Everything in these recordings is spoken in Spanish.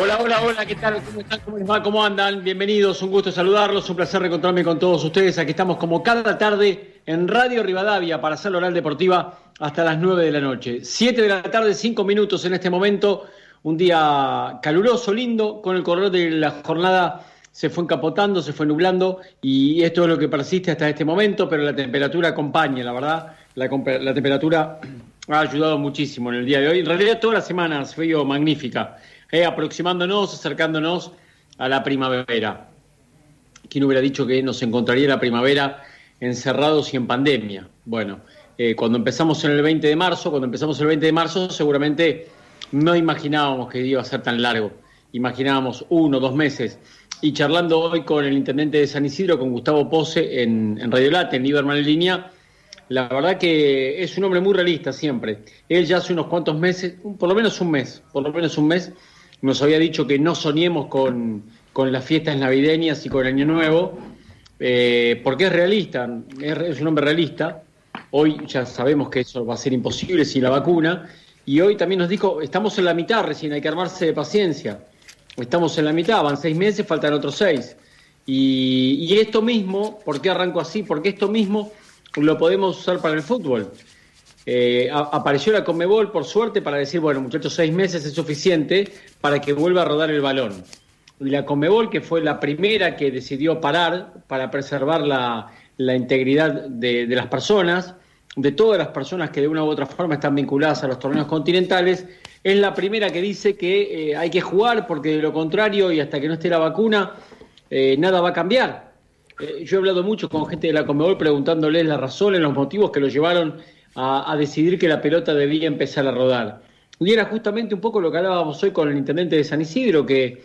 Hola, hola, hola, ¿qué tal? ¿Cómo están? ¿Cómo les va? ¿Cómo andan? Bienvenidos, un gusto saludarlos, un placer reencontrarme con todos ustedes. Aquí estamos como cada tarde en Radio Rivadavia para hacer la oral deportiva hasta las 9 de la noche. 7 de la tarde, 5 minutos en este momento. Un día caluroso, lindo, con el correr de la jornada se fue encapotando, se fue nublando y esto es lo que persiste hasta este momento, pero la temperatura acompaña, la verdad, la, la temperatura ha ayudado muchísimo en el día de hoy. En realidad toda la semana ha sido magnífica eh, aproximándonos, acercándonos a la primavera. ¿Quién hubiera dicho que nos encontraría la primavera encerrados y en pandemia? Bueno, eh, cuando empezamos en el 20 de marzo, cuando empezamos el 20 de marzo, seguramente no imaginábamos que iba a ser tan largo. Imaginábamos uno, dos meses. Y charlando hoy con el intendente de San Isidro, con Gustavo Pose, en, en Radio Late, en Liberman en línea, la verdad que es un hombre muy realista siempre. Él ya hace unos cuantos meses, por lo menos un mes, por lo menos un mes, nos había dicho que no soñemos con, las fiestas navideñas y con el Año Nuevo, eh, porque es realista, es, un hombre realista. Hoy ya sabemos que eso va a ser imposible sin la vacuna. Y hoy también nos dijo, estamos en la mitad recién, hay que armarse de paciencia. Estamos en la mitad, van seis meses, faltan otros seis. Y, y esto mismo, ¿por qué arranco así? Porque esto mismo lo podemos usar para el fútbol. Eh, apareció la Conmebol, por suerte, para decir, bueno, muchachos, seis meses es suficiente para que vuelva a rodar el balón. Y la Conmebol, que fue la primera que decidió parar para preservar la, integridad de, las personas, de todas las personas que de una u otra forma están vinculadas a los torneos continentales, es la primera que dice que eh, hay que jugar porque de lo contrario y hasta que no esté la vacuna, eh, nada va a cambiar. yo he hablado mucho con gente de la Conmebol preguntándoles las razones, los motivos que lo llevaron a, decidir que la pelota debía empezar a rodar. Y era justamente un poco lo que hablábamos hoy con el intendente de San Isidro, que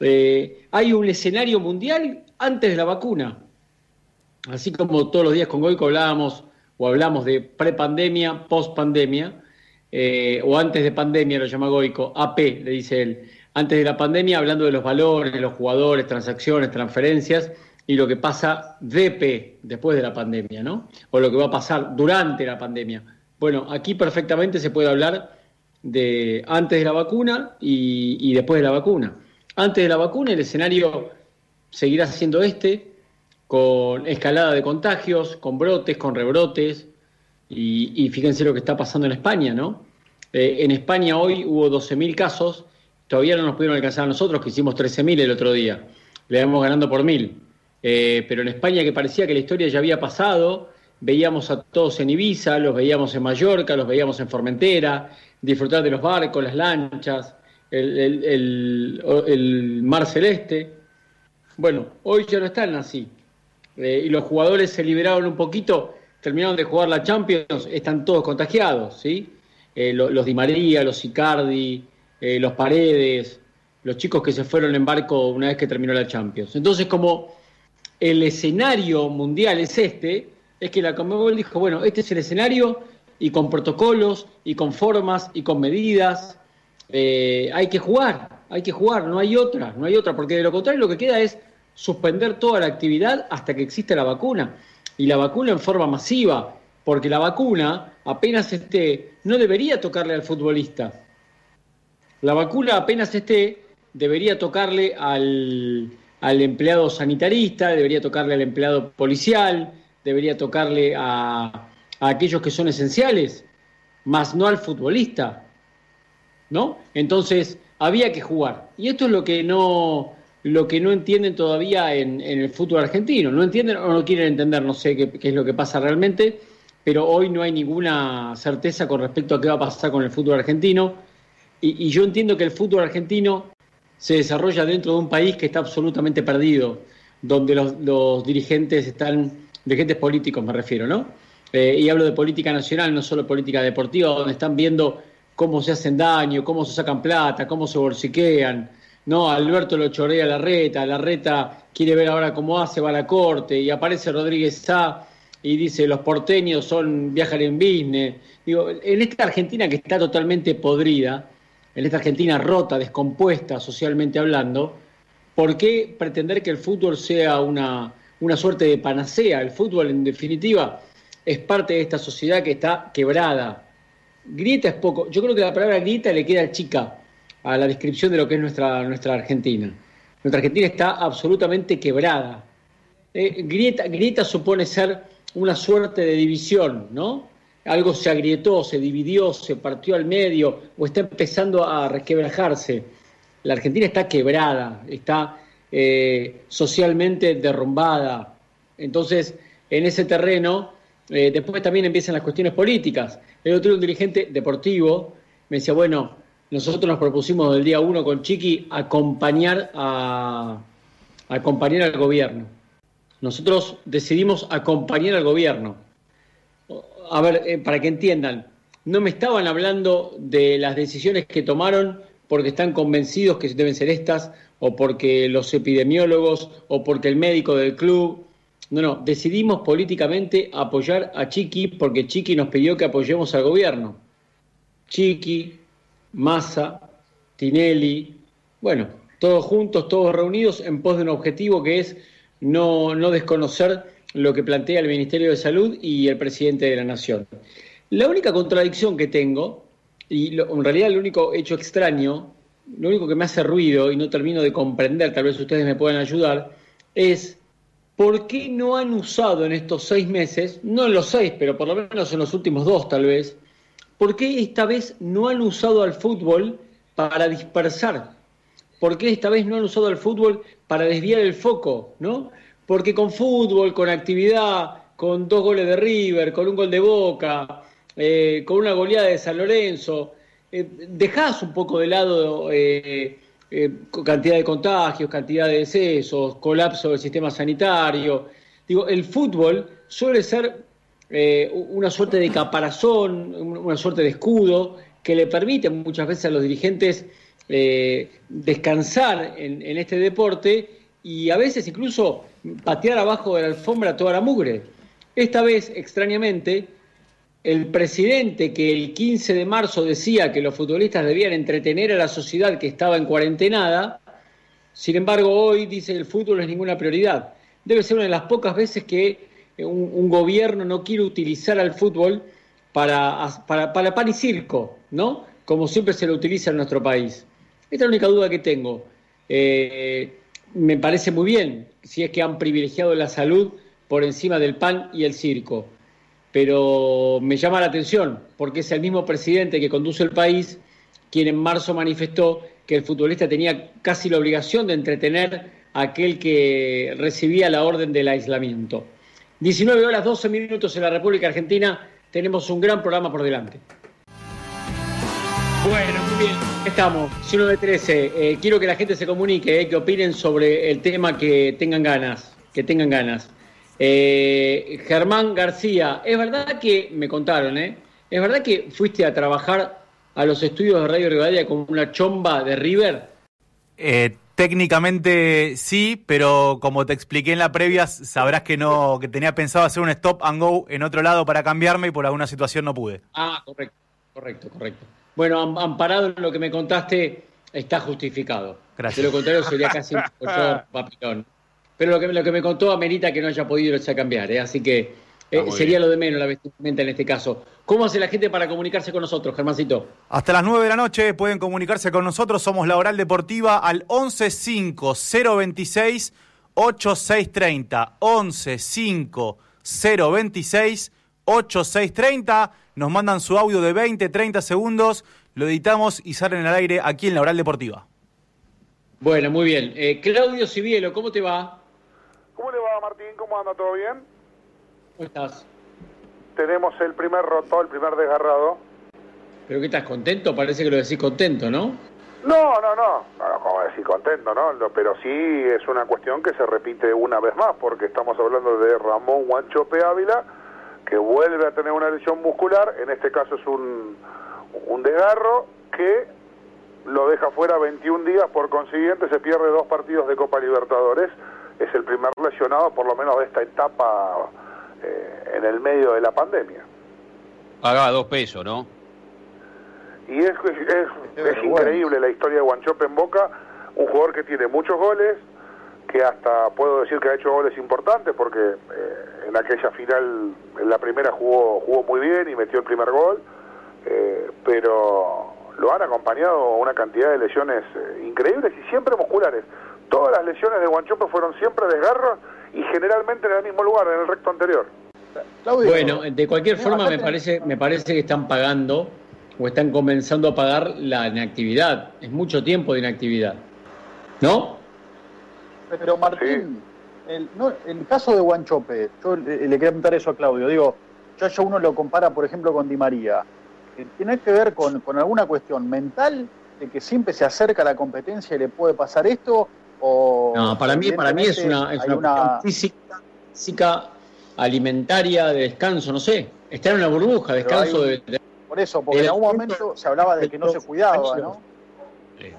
eh, hay un escenario mundial antes de la vacuna. Así como todos los días con Goico hablábamos o hablamos de prepandemia, post-pandemia, eh, o antes de pandemia lo llama Goico, AP, le dice él. Antes de la pandemia, hablando de los valores, los jugadores, transacciones, transferencias, y lo que pasa DP después de la pandemia, ¿no? O lo que va a pasar durante la pandemia. Bueno, aquí perfectamente se puede hablar de antes de la vacuna y, después de la vacuna. Antes de la vacuna el escenario seguirá siendo este, con escalada de contagios, con brotes, con rebrotes, y, fíjense lo que está pasando en España, ¿no? Eh, en España hoy hubo 12.000 casos, todavía no nos pudieron alcanzar a nosotros, que hicimos 13.000 el otro día, le vamos ganando por 1.000. Eh, pero en España que parecía que la historia ya había pasado, veíamos a todos en Ibiza, los veíamos en Mallorca, los veíamos en Formentera, disfrutar de los barcos, las lanchas, el, mar celeste. Bueno, hoy ya no están así. Eh, y los jugadores se liberaron un poquito, terminaron de jugar la Champions, están todos contagiados, ¿sí? Eh, los Di María, los Icardi, los Paredes, los chicos que se fueron en barco una vez que terminó la Champions. Entonces, como el escenario mundial es este, es que la Conmebol dijo, bueno, este es el escenario y con protocolos y con formas y con medidas eh, hay que jugar, hay que jugar, no hay otra, no hay otra, porque de lo contrario lo que queda es suspender toda la actividad hasta que exista la vacuna y la vacuna en forma masiva, porque la vacuna apenas esté, no debería tocarle al futbolista. La vacuna apenas esté, debería tocarle al, al empleado sanitarista, debería tocarle al empleado policial, debería tocarle a, aquellos que son esenciales, más no al futbolista. ¿No? Entonces, había que jugar. Y esto es lo que no, lo que no entienden todavía en, el fútbol argentino. No entienden o no quieren entender, no sé qué, es lo que pasa realmente, pero hoy no hay ninguna certeza con respecto a qué va a pasar con el fútbol argentino. y yo entiendo que el fútbol argentino se desarrolla dentro de un país que está absolutamente perdido, donde los, dirigentes están, dirigentes políticos me refiero, ¿no? Eh, y hablo de política nacional, no solo política deportiva, donde están viendo cómo se hacen daño, cómo se sacan plata, cómo se bolsiquean, ¿no? Alberto lo chorea a la reta, la reta quiere ver ahora cómo hace, va a la corte, y aparece Rodríguez Sá y dice los porteños son viajan en business. Digo, en esta Argentina que está totalmente podrida, en esta Argentina rota, descompuesta socialmente hablando, ¿por qué pretender que el fútbol sea una, una suerte de panacea? El fútbol, en definitiva, es parte de esta sociedad que está quebrada. Grieta es poco. Yo creo que la palabra grieta le queda chica, a la descripción de lo que es nuestra, nuestra Argentina. Nuestra Argentina está absolutamente quebrada. Eh, grieta, grieta supone ser una suerte de división, ¿no? Algo se agrietó, se dividió, se partió al medio o está empezando a resquebrajarse. La Argentina está quebrada, está eh, socialmente derrumbada. Entonces, en ese terreno, eh, después también empiezan las cuestiones políticas. El otro un dirigente deportivo me decía, bueno, nosotros nos propusimos del día uno con Chiqui acompañar, a, acompañar al gobierno. Nosotros decidimos acompañar al gobierno. A ver, eh, para que entiendan, no me estaban hablando de las decisiones que tomaron porque están convencidos que deben ser estas, o porque los epidemiólogos, o porque el médico del club. No, no, decidimos políticamente apoyar a Chiqui porque Chiqui nos pidió que apoyemos al gobierno. Chiqui, Massa, Tinelli, bueno, todos juntos, todos reunidos en pos de un objetivo que es no, no desconocer lo que plantea el Ministerio de Salud y el presidente de la Nación. La única contradicción que tengo, y en realidad el único hecho extraño, lo único que me hace ruido y no termino de comprender, tal vez ustedes me puedan ayudar, es por qué no han usado en estos seis meses, no en los seis, pero por lo menos en los últimos dos tal vez, ¿Por qué esta vez no han usado al fútbol para dispersar? ¿Por qué esta vez no han usado al fútbol para desviar el foco? ¿no? Porque con fútbol, con actividad, con dos goles de River, con un gol de Boca, eh, con una goleada de San Lorenzo, eh, dejás un poco de lado eh, cantidad de contagios, cantidad de decesos, colapso del sistema sanitario. Digo, el fútbol suele ser eh, una suerte de caparazón, una suerte de escudo que le permite muchas veces a los dirigentes eh, descansar en, este deporte y a veces incluso patear abajo de la alfombra toda la mugre. Esta vez, extrañamente, el presidente que el 15 de marzo decía que los futbolistas debían entretener a la sociedad que estaba en cuarentenada, sin embargo hoy dice que el fútbol es ninguna prioridad. Debe ser una de las pocas veces que un, gobierno no quiere utilizar al fútbol para, para, para pan y circo, ¿no? Como siempre se lo utiliza en nuestro país. Esta es la única duda que tengo. Eh, me parece muy bien si es que han privilegiado la salud por encima del pan y el circo. Pero me llama la atención porque es el mismo presidente que conduce el país quien en marzo manifestó que el futbolista tenía casi la obligación de entretener a aquel que recibía la orden del aislamiento. 19 horas 12 minutos en la República Argentina. Tenemos un gran programa por delante. Bueno, muy bien. Estamos, 1913. Eh, quiero que la gente se comunique, eh, que opinen sobre el tema que tengan ganas. Que tengan ganas. Eh, Germán García, es verdad que, me contaron, ¿eh? ¿Es verdad que fuiste a trabajar a los estudios de Radio Rivadavia con una chomba de River? Eh, Técnicamente sí, pero como te expliqué en la previa, sabrás que no, que tenía pensado hacer un stop and go en otro lado para cambiarme y por alguna situación no pude. Ah, correcto, correcto, correcto. Bueno, amparado en lo que me contaste, está justificado. Gracias. De lo contrario sería casi un papilón. Pero lo que, lo que me contó amerita que no haya podido irse a cambiar, ¿eh? así que eh, sería lo de menos la vestimenta en este caso. ¿Cómo hace la gente para comunicarse con nosotros, Germancito? Hasta las 9 de la noche pueden comunicarse con nosotros. Somos la Oral Deportiva al 115026 8630. 115026 8630. Nos mandan su audio de 20, 30 segundos, lo editamos y salen al aire aquí en la Oral Deportiva. Bueno, muy bien. Eh, Claudio Cibielo, ¿cómo te va? ¿Cómo le va, Martín? ¿Cómo anda? ¿Todo bien? ¿Cómo estás? Tenemos el primer roto, el primer desgarrado. ¿Pero qué estás contento? Parece que lo decís contento, ¿no? No, no, no, no, como decir contento, ¿no? Pero sí es una cuestión que se repite una vez más, porque estamos hablando de Ramón Guanchope Ávila, que vuelve a tener una lesión muscular, en este caso es un, un desgarro que lo deja fuera 21 días, por consiguiente se pierde dos partidos de Copa Libertadores, es el primer lesionado por lo menos de esta etapa eh, en el medio de la pandemia. Pagaba dos pesos, ¿no? Y es, es, increíble la historia de Guanchope en Boca, un jugador que tiene muchos goles, que hasta puedo decir que ha hecho goles importantes, porque eh, en aquella final, en la primera jugó, jugó muy bien y metió el primer gol, eh, pero lo han acompañado una cantidad de lesiones eh, increíbles y siempre musculares. Todas las lesiones de Guanchope fueron siempre desgarros y generalmente en el mismo lugar, en el recto anterior. bueno, de cualquier forma me parece, me parece que están pagando o están comenzando a pagar la inactividad. Es mucho tiempo de inactividad. ¿No? Pero Martín, el, no, el caso de Guanchope, yo le, le, quería preguntar eso a Claudio, digo, ya, ya uno lo compara, por ejemplo, con Di María. ¿Tiene que ver con, con alguna cuestión mental de que siempre se acerca a la competencia y le puede pasar esto? O no, para mí, para mí es una, es una, una... Física, física, alimentaria, de descanso, no sé. Está en una burbuja, descanso hay, de, Por eso, porque en algún momento se hablaba de que no se cuidaba, ¿no?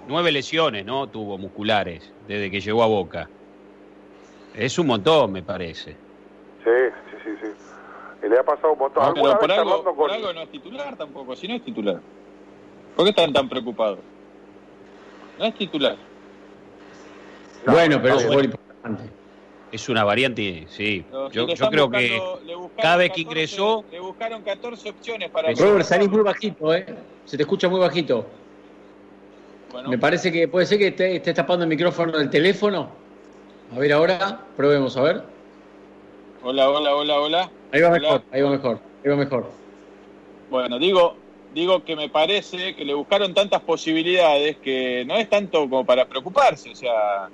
Nueve lesiones, ¿no? Tuvo musculares desde que llegó a Boca. Es un montón, me parece. Sí, sí, sí, sí. Y le ha pasado un montón. No, pero por algo, con... por algo no es titular tampoco, si no es titular. ¿Por qué están tan preocupados? No es titular. No, bueno, pero no, es bueno. importante. Es una variante, sí. No, yo, yo creo buscando, que cada vez que 14, ingresó... Le buscaron 14 opciones para... Robert, salís muy bajito, ¿eh? Se te escucha muy bajito. Bueno. Me parece que puede ser que estés esté tapando el micrófono del teléfono. A ver ahora, probemos, a ver. Hola, hola, hola, hola. Ahí va hola. mejor, ahí va mejor, ahí va mejor. Bueno, digo, digo que me parece que le buscaron tantas posibilidades que no es tanto como para preocuparse, o sea,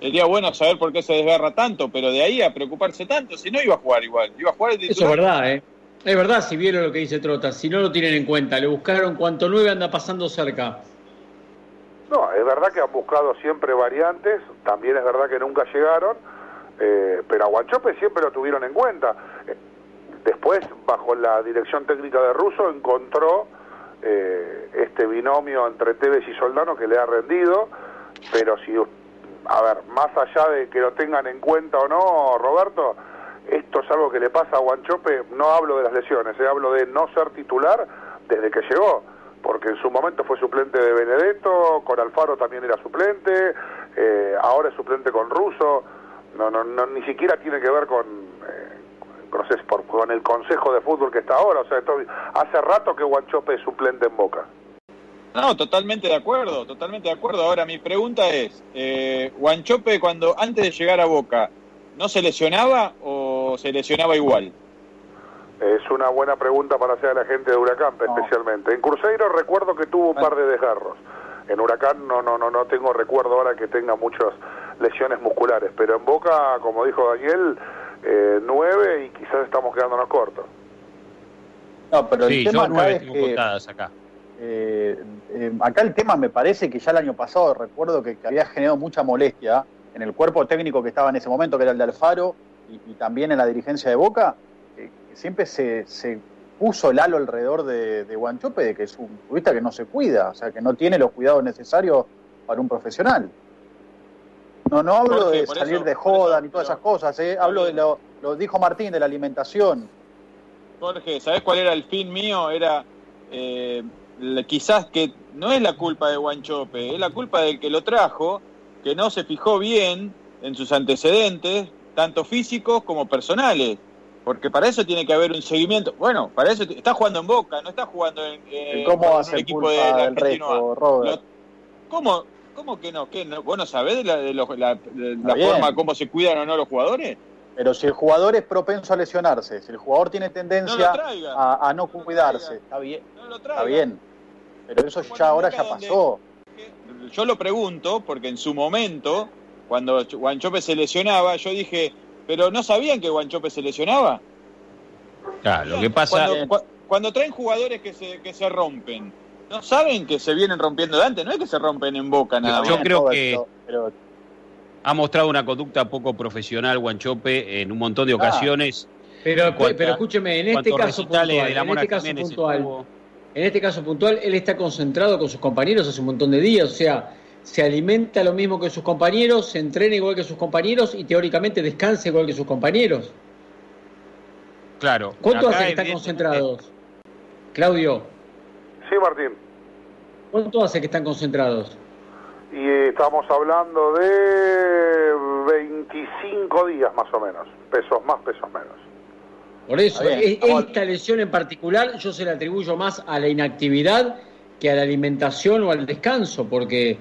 sería bueno saber por qué se desgarra tanto, pero de ahí a preocuparse tanto, si no iba a jugar igual, iba a jugar el Eso es verdad, ¿eh? Es verdad, si vieron lo que dice Trota, si no lo tienen en cuenta, le buscaron cuanto nueve anda pasando cerca. No, es verdad que han buscado siempre variantes, también es verdad que nunca llegaron, eh, pero a Guanchope siempre lo tuvieron en cuenta. Eh, después, bajo la dirección técnica de Russo, encontró eh, este binomio entre Tevez y Soldano que le ha rendido, pero si, a ver, más allá de que lo tengan en cuenta o no, Roberto, esto es algo que le pasa a Guanchope, no hablo de las lesiones, eh, hablo de no ser titular desde que llegó porque en su momento fue suplente de Benedetto, con Alfaro también era suplente, eh, ahora es suplente con Russo, no, no, no, ni siquiera tiene que ver con, eh, por, con el consejo de fútbol que está ahora, o sea, hace rato que Guanchope es suplente en Boca. No, totalmente de acuerdo, totalmente de acuerdo. Ahora mi pregunta es, eh, Guanchope cuando antes de llegar a Boca, ¿no se lesionaba o se lesionaba igual? Es una buena pregunta para hacer a la gente de Huracán, no. especialmente. En Cruzeiro recuerdo que tuvo un par de desgarros. En Huracán no, no, no, no tengo recuerdo ahora que tenga muchas lesiones musculares, pero en Boca, como dijo Daniel, eh, nueve y quizás estamos quedándonos cortos. No, pero el sí, tema yo acá nueve es tengo que, contadas acá. eh, eh, acá el tema me parece que ya el año pasado recuerdo que, que, había generado mucha molestia en el cuerpo técnico que estaba en ese momento, que era el de Alfaro, y, y también en la dirigencia de Boca, siempre se, se, puso el halo alrededor de, de Guanchope de que es un futbolista que no se cuida, o sea, que no tiene los cuidados necesarios para un profesional. No, no hablo Jorge, de salir eso- de joda eso, ni todas pero- esas cosas, ¿eh? hablo de lo, lo dijo Martín, de la alimentación. Jorge, ¿sabés cuál era el fin mío? Era eh, quizás que no es la culpa de Guanchope, es la culpa del que lo trajo, que no se fijó bien en sus antecedentes, tanto físicos como personales. Porque para eso tiene que haber un seguimiento. Bueno, para eso está jugando en Boca, no está jugando en, eh, ¿Cómo un el equipo de la Argentina. ¿Cómo, ¿Cómo que no? ¿Qué, no? ¿Vos no sabés de la, de los- la, de la forma cómo se cuidan o no los jugadores? Pero si el jugador es propenso a lesionarse, si el jugador tiene tendencia a, a no cuidarse, está bien, lo está bien. Pero eso Bueno, ya ahora ya donde- pasó. Yo lo pregunto porque en su momento, cuando Guanchope se lesionaba, yo dije, pero no sabían que Guanchope se lesionaba. Claro, lo que pasa, Cuando, cua- cuando traen jugadores que se, que se rompen, no saben que se vienen rompiendo de antes, no es que se rompen en boca nada Yo más. creo que- pero ha mostrado una conducta poco profesional Guanchope en un montón de Ah. ocasiones. Pero, Cuanta- pero escúcheme, en este caso puntual, de la en este caso puntual, en este caso puntual, él está concentrado con sus compañeros hace un montón de días, o sea, se alimenta lo mismo que sus compañeros, se entrena igual que sus compañeros y teóricamente descansa igual que sus compañeros. Claro. ¿Cuánto hace que están concentrados? Claudio, Sí, Martín. ¿cuánto hace que están concentrados? Y estamos hablando de 25 días más o menos. Pesos más, pesos menos. Por eso, es- esta lesión en particular yo se la atribuyo más a la inactividad que a la alimentación o al descanso, porque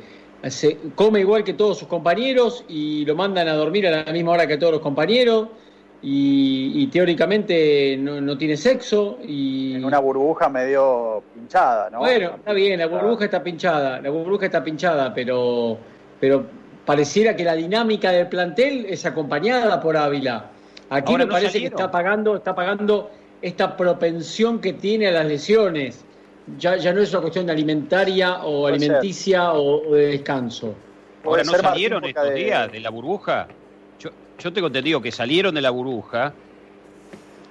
se come igual que todos sus compañeros y lo mandan a dormir a la misma hora que todos los compañeros y, teóricamente no, tiene sexo y en una burbuja medio pinchada, ¿no? Bueno, está bien, la burbuja está pinchada, la burbuja está pinchada, pero pero pareciera que la dinámica del plantel es acompañada por Ávila. Aquí me parece que está pagando, está pagando esta propensión que tiene a las lesiones. Ya, ya no es una cuestión de alimentaria o alimenticia o, de descanso. Ahora, ¿no salieron estos días de la burbuja? Yo tengo entendido que salieron de la burbuja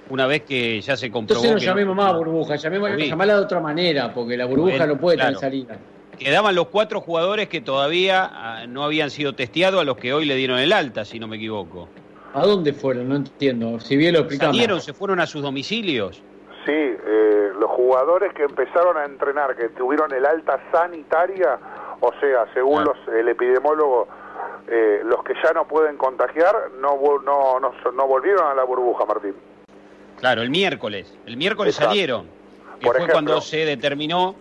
una vez que ya se comprobó. Entonces no llamemos más burbuja, llamémosla de otra manera, porque la burbuja no puede tener salida. Quedaban los cuatro jugadores que todavía ah, no habían sido testeados, a los que hoy le dieron el alta, si no me equivoco. ¿A dónde fueron? No entiendo. Si bien lo explicamos. ¿Salieron? ¿Se fueron a sus domicilios? Sí, eh, los jugadores que empezaron a entrenar, que tuvieron el alta sanitaria, o sea, según los, el epidemiólogo eh, los que ya no pueden contagiar no, no, no, volvieron a la burbuja, Martín. Claro, el miércoles. El miércoles salieron. Que fue cuando se determinó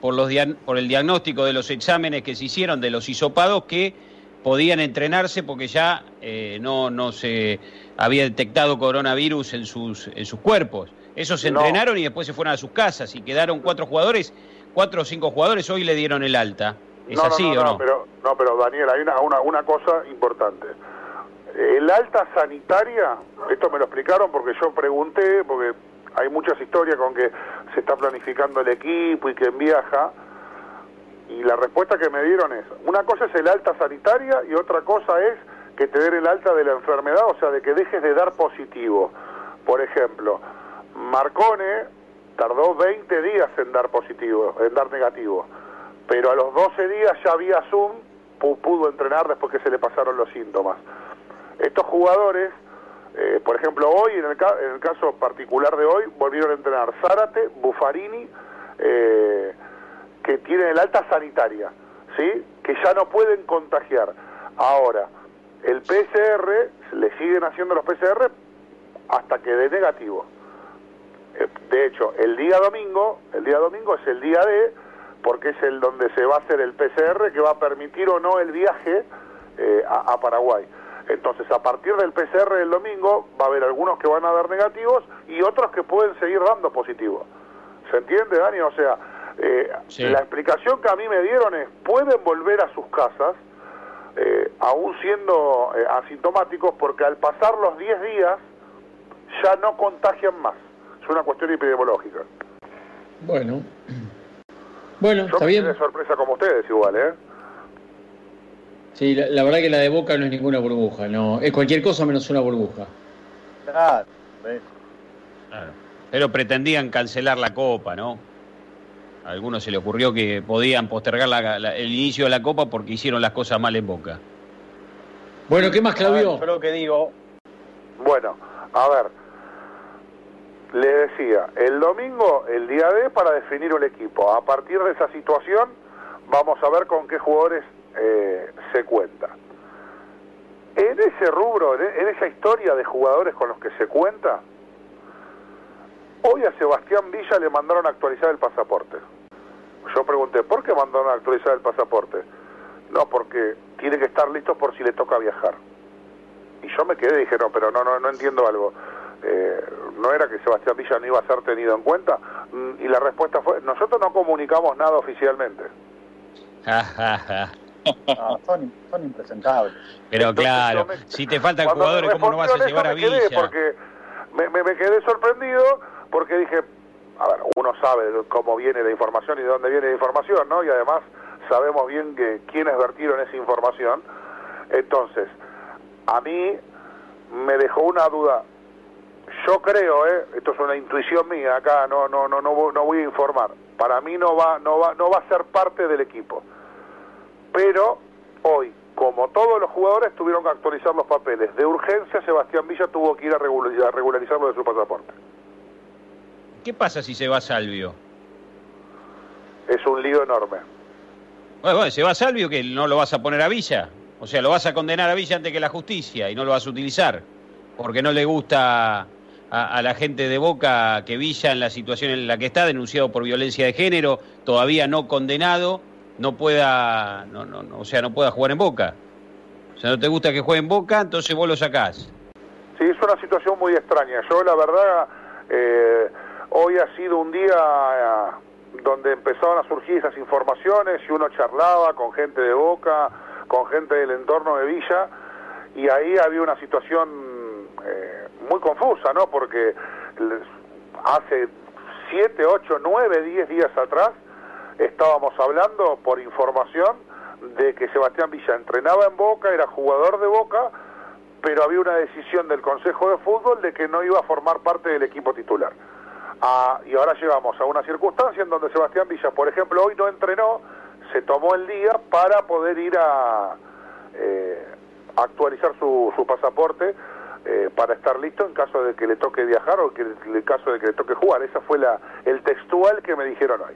por, los por el diagnóstico de los exámenes que se hicieron de los hisopados que podían entrenarse porque ya eh, no, no se había detectado coronavirus en sus, en sus cuerpos. Esos se entrenaron y después se fueron a sus casas y quedaron cuatro jugadores, cuatro o cinco jugadores, hoy le dieron el alta no, así no, no, Pero, no, pero Daniel, hay una, una, una cosa importante. El alta sanitaria, esto me lo explicaron porque yo pregunté, porque hay muchas historias con que se está planificando el equipo y que viaja, y la respuesta que me dieron es, una cosa es el alta sanitaria y otra cosa es que te den el alta de la enfermedad, o sea, de que dejes de dar positivo. Por ejemplo, Marcone tardó 20 días en dar positivo, en dar negativo pero a los 12 días ya había Zoom, pudo entrenar después que se le pasaron los síntomas. Estos jugadores, eh, por ejemplo, hoy, en el, en el, caso particular de hoy, volvieron a entrenar Zárate, Buffarini, eh, que tienen el alta sanitaria, ¿sí? que ya no pueden contagiar. Ahora, el PCR, le siguen haciendo los PCR hasta que dé negativo. Eh, de hecho, el día domingo, el día domingo es el día de porque es el donde se va a hacer el PCR que va a permitir o no el viaje eh, a, Paraguay. Entonces, a partir del PCR del domingo, va a haber algunos que van a dar negativos y otros que pueden seguir dando positivos. ¿Se entiende, Dani? O sea, eh, la explicación que a mí me dieron es, pueden volver a sus casas, eh, aún siendo asintomáticos, porque al pasar los 10 días ya no contagian más. Es una cuestión epidemiológica. Bueno, bueno, está bien. de sorpresa como ustedes igual, ¿eh? Sí, la, verdad que la de Boca no es ninguna burbuja, no, es cualquier cosa menos una burbuja. Claro, Pero pretendían cancelar la Copa, ¿no? A algunos se le ocurrió que podían postergar el inicio de la Copa porque hicieron las cosas mal en Boca. Bueno, ¿qué más, Claudio? yo lo que digo. Bueno, a ver, le decía, el domingo, el día D, para definir un equipo. A partir de esa situación, vamos a ver con qué jugadores eh, se cuenta. En ese rubro, en esa historia de jugadores con los que se cuenta, hoy a Sebastián Villa le mandaron a actualizar el pasaporte. Yo pregunté, ¿por qué mandaron a actualizar el pasaporte? No, porque tiene que estar listo por si le toca viajar. Y yo me quedé y dije, no, pero no, no, no entiendo algo eh, no era que Sebastián Villa no iba a ser tenido en cuenta mm, y la respuesta fue nosotros no comunicamos nada oficialmente. Son, son, impresentables. Pero claro si te faltan jugadores cómo no vas a llevar a Villa porque me, me, quedé sorprendido porque dije a ver uno sabe cómo viene la información y de dónde viene la información no y además sabemos bien que quiénes vertieron esa información. Entonces a mí me dejó una duda yo creo, ¿eh? esto es una intuición mía acá, no, no, no, no, no voy a informar. Para mí no va, no va, no va a ser parte del equipo. Pero hoy, como todos los jugadores, tuvieron que actualizar los papeles. De urgencia, Sebastián Villa tuvo que ir a regularizar, a regularizarlo de su pasaporte. ¿Qué pasa si se va Salvio? Es un lío enorme. Bueno, bueno, se va Salvio que no lo vas a poner a Villa. O sea, lo vas a condenar a Villa antes que la justicia y no lo vas a utilizar porque no le gusta a, la gente de Boca que Villa en la situación en la que está, denunciado por violencia de género, todavía no condenado, no pueda, no, no, o sea, no pueda jugar en Boca. O sea, no te gusta que juegue en Boca, entonces vos lo sacás. Sí, es una situación muy extraña. Yo la verdad, eh, hoy ha sido un día eh, donde empezaron a surgir esas informaciones y uno charlaba con gente de Boca, con gente del entorno de Villa, y ahí había una situación eh, muy confusa, ¿no? Porque hace 7, 8, 9, 10 días atrás estábamos hablando por información de que Sebastián Villa entrenaba en Boca, era jugador de Boca, pero había una decisión del Consejo de Fútbol de que no iba a formar parte del equipo titular. Ah, y ahora llegamos a una circunstancia en donde Sebastián Villa, por ejemplo, hoy no entrenó, se tomó el día para poder ir a eh, actualizar su, su pasaporte eh, para estar listo en caso de que le toque viajar o que, en caso de que le toque jugar. Esa fue la, el textual que me dijeron hoy.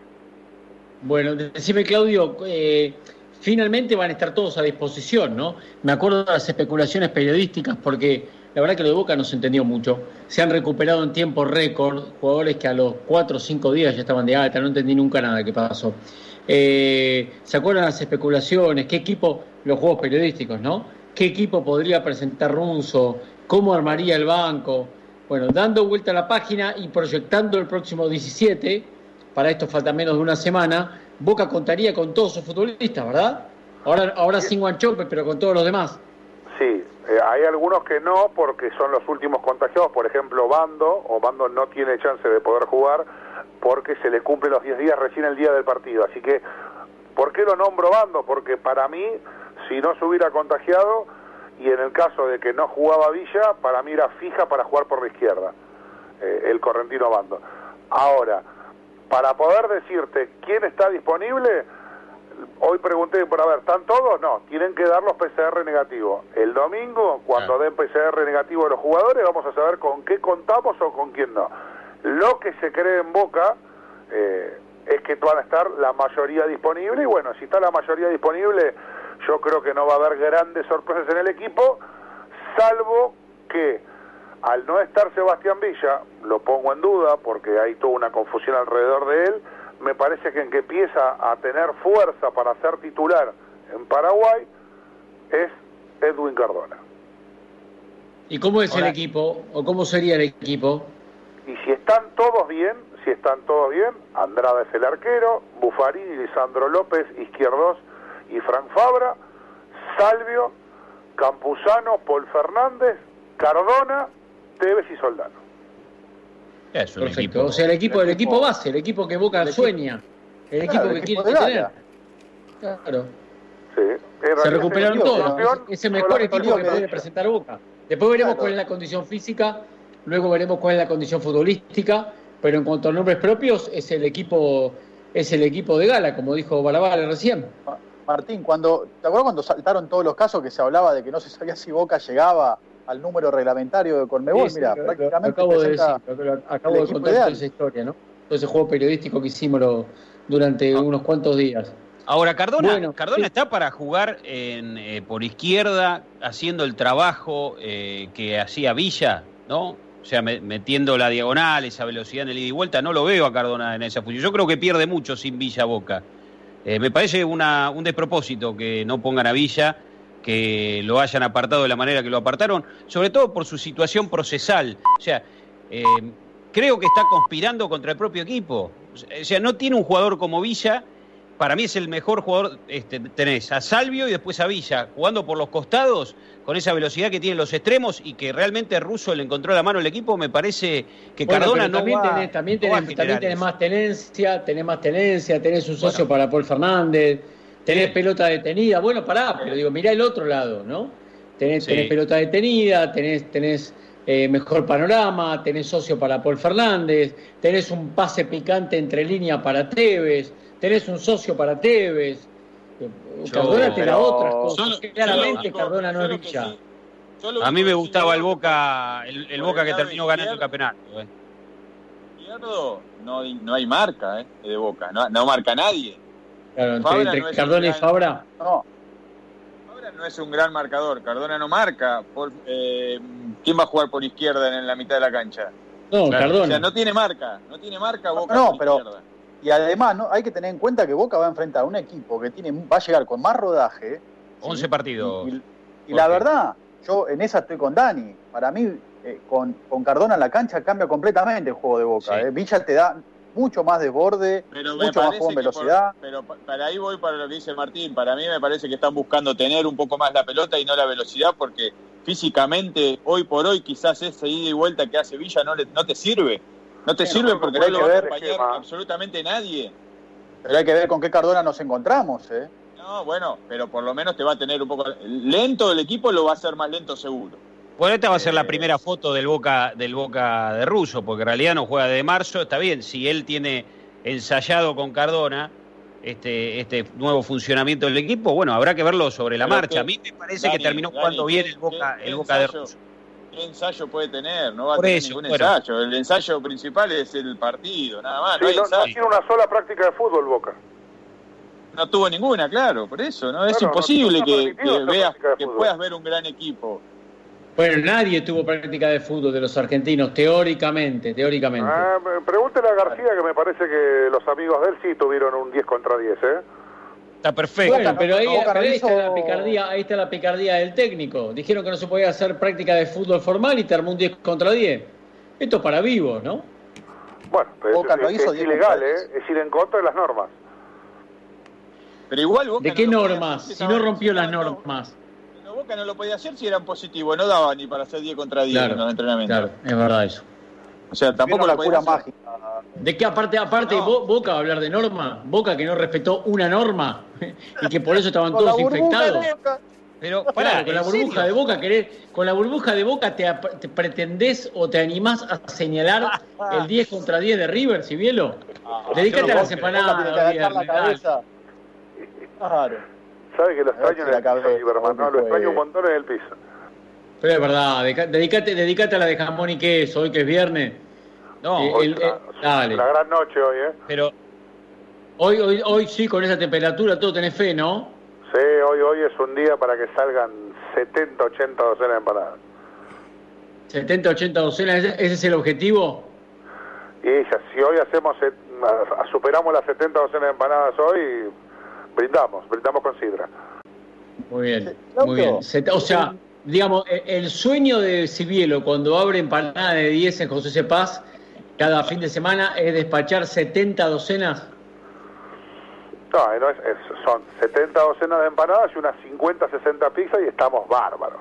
Bueno, decime Claudio, eh, finalmente van a estar todos a disposición, ¿no? Me acuerdo de las especulaciones periodísticas porque la verdad que lo de Boca no se entendió mucho. Se han recuperado en tiempo récord jugadores que a los cuatro o cinco días ya estaban de alta, no entendí nunca nada que pasó. Eh, ¿Se acuerdan las especulaciones? ¿Qué equipo, los juegos periodísticos, ¿no? ¿Qué equipo podría presentar Runzo? ¿Cómo armaría el banco? Bueno, dando vuelta a la página y proyectando el próximo 17, para esto falta menos de una semana, Boca contaría con todos sus futbolistas, ¿verdad? Ahora, ahora sin Guanchope, pero con todos los demás. Sí, eh, hay algunos que no, porque son los últimos contagiados, por ejemplo, Bando, o Bando no tiene chance de poder jugar porque se le cumple los 10 días recién el día del partido. Así que, ¿por qué lo nombro Bando? Porque para mí, si no se hubiera contagiado, y en el caso de que no jugaba Villa, para mí era fija para jugar por la izquierda, eh, el correntino Bando. Ahora, para poder decirte quién está disponible, hoy pregunté, por a ver, ¿están todos? No, tienen que dar los PCR negativos. El domingo, cuando den PCR negativo a los jugadores, vamos a saber con qué contamos o con quién no. Lo que se cree en Boca eh, es que van a estar la mayoría disponible y bueno, si está la mayoría disponible, yo creo que no va a haber grandes sorpresas en el equipo, salvo que al no estar Sebastián Villa, lo pongo en duda porque hay toda una confusión alrededor de él, me parece que en que empieza a tener fuerza para ser titular en Paraguay es Edwin Cardona. ¿Y cómo es el equipo o cómo sería el equipo? Y si están todos bien, si están todos bien, Andrada es el arquero, Bufarini, Lisandro López, Izquierdos y Frank Fabra, Salvio, Campuzano, Paul Fernández, Cardona Tevez y Soldano. Es Perfecto. o sea, el equipo, el equipo base, el equipo que Boca sueña, el equipo que quiere tener. Claro. Sí. Se recuperaron todos. Es el mejor equipo que puede presentar Boca. Después veremos cuál es la condición física, luego veremos cuál es la condición futbolística, pero en cuanto a nombres propios, es el equipo, es el equipo de gala, como dijo Barabal recién. Martín, cuando, ¿te acuerdas cuando saltaron todos los casos que se hablaba de que no se sabía si Boca llegaba al número reglamentario de Conmebol, mira, prácticamente acabo de decir, acabo de contar esa historia, ¿no? Todo ese juego periodístico que hicimos durante ah. unos cuantos días. Ahora, Cardona, Cardona está para jugar en, eh, por izquierda, haciendo el trabajo eh, que hacía Villa, ¿no? O sea, metiendo la diagonal, esa velocidad en el ida y vuelta, no lo veo a Cardona en esa función. Yo creo que pierde mucho sin Villa Boca. Eh, me parece una, un despropósito que no pongan a Villa que lo hayan apartado de la manera que lo apartaron, sobre todo por su situación procesal. O sea, eh, creo que está conspirando contra el propio equipo. O sea, no tiene un jugador como Villa. Para mí es el mejor jugador. Este, tenés a Salvio y después a Villa, jugando por los costados, con esa velocidad que tienen los extremos y que realmente Russo le encontró la mano al equipo. Me parece que Cardona no también va, tenés, también, tenés, más tenencia, tenés más tenencia, tenés un socio para Paul Fernández tenés pelota detenida, bueno, pará, pero digo, mirá el otro lado, ¿no? Tenés, pelota detenida, tenés, tenés eh, mejor panorama, tenés socio para Paul Fernández, tenés un pase picante entre línea para Tevez, tenés un socio para Tevez. Cardona te da otras cosas. Claramente Cardona no es Villa. A mí me gustaba el Boca, el, Boca que terminó ganando el campeonato. Eh. No, no hay marca eh, de Boca, no, no marca nadie. Claro, entre, Cardona y Fabra. No. no es un gran marcador. Cardona no marca. Por, eh, ¿Quién va a jugar por izquierda en la mitad de la cancha? No, Cardona. O sea, no tiene marca. No tiene marca Boca. No, pero. Y además, ¿no? hay que tener en cuenta que Boca va a enfrentar a un equipo que tiene va a llegar con más rodaje. 11 partidos. Y, la verdad, yo en esa estoy con Dani. Para mí, eh, con, con, Cardona en la cancha cambia completamente el juego de Boca. Eh. Villa te da mucho más desborde, mucho más juego en velocidad. pero para ahí voy para lo que dice Martín. Para mí me parece que están buscando tener un poco más la pelota y no la velocidad porque físicamente, hoy por hoy, quizás esa ida y vuelta que hace Villa no, le, no te sirve. No te sirve porque no va a acompañar absolutamente nadie. Pero hay que ver con qué Cardona nos encontramos, ¿eh? No, bueno, pero por lo menos te va a tener un poco... Lento el equipo lo va a hacer más lento seguro. Bueno, esta va a ser la primera foto del Boca del Boca de Russo, porque en realidad no juega de marzo. Está bien, si él tiene ensayado con Cardona este, este nuevo funcionamiento del equipo, bueno, habrá que verlo sobre la marcha. a mí me parece que terminó jugando bien el Boca, el Boca de Russo. ¿Qué ensayo puede tener? No va a tener ningún ensayo. El ensayo principal es el partido, nada más. no, tiene una sola práctica de fútbol Boca. No tuvo ninguna, claro, por eso. no Es imposible que, veas, que puedas ver un gran equipo. Bueno, nadie tuvo práctica de fútbol de los argentinos, teóricamente, teóricamente. Ah, pregúntele a García que me parece que los amigos de él sí tuvieron un 10 contra 10, ¿eh? Está perfecto. Bueno, pero ahí, está la picardía, ahí está la picardía del técnico. Dijeron que no se podía hacer práctica de fútbol formal y te armó un 10 contra 10. Esto es para vivos, ¿no? Bueno, pero es, ilegal, ¿eh? Es ir en contra de las normas. Pero igual ¿De qué normas? Si no rompió las normas. Boca no lo podía hacer si eran positivos, no daba ni para hacer 10 contra 10 en los entrenamientos. Claro, es verdad eso. O sea, tampoco la cura mágica. De que aparte, aparte Boca va a hablar de norma, Boca que no respetó una norma y que por eso estaban todos infectados. Pero pará, con la burbuja de Boca con la burbuja de Boca te, pretendés o te animás a señalar el 10 contra 10 de River, si bielo. Ah, Dedícate a las empanadas. Claro. Sabe que lo extraño en el piso, no, lo extraño un montón en el piso. Pero es verdad, dedícate, dedícate a la de jamón y queso, hoy que es viernes. No, eh, dale. Una gran noche hoy, ¿eh? Pero hoy, hoy, hoy sí, con esa temperatura, todo tenés fe, ¿no? Sí, hoy, hoy es un día para que salgan 70, 80 docenas de empanadas. 70, 80 docenas, ¿ese es el objetivo? Y si hoy hacemos, superamos las 70 docenas de empanadas hoy, brindamos, brindamos con sidra. Muy bien, muy bien. O sea, digamos, e, el sueño de Cibielo cuando abre empanada de 10 en José C. Paz cada fin de semana es despachar 70 docenas. No, no es, son 70 docenas de empanadas y unas 50, 60 pizzas y estamos bárbaros.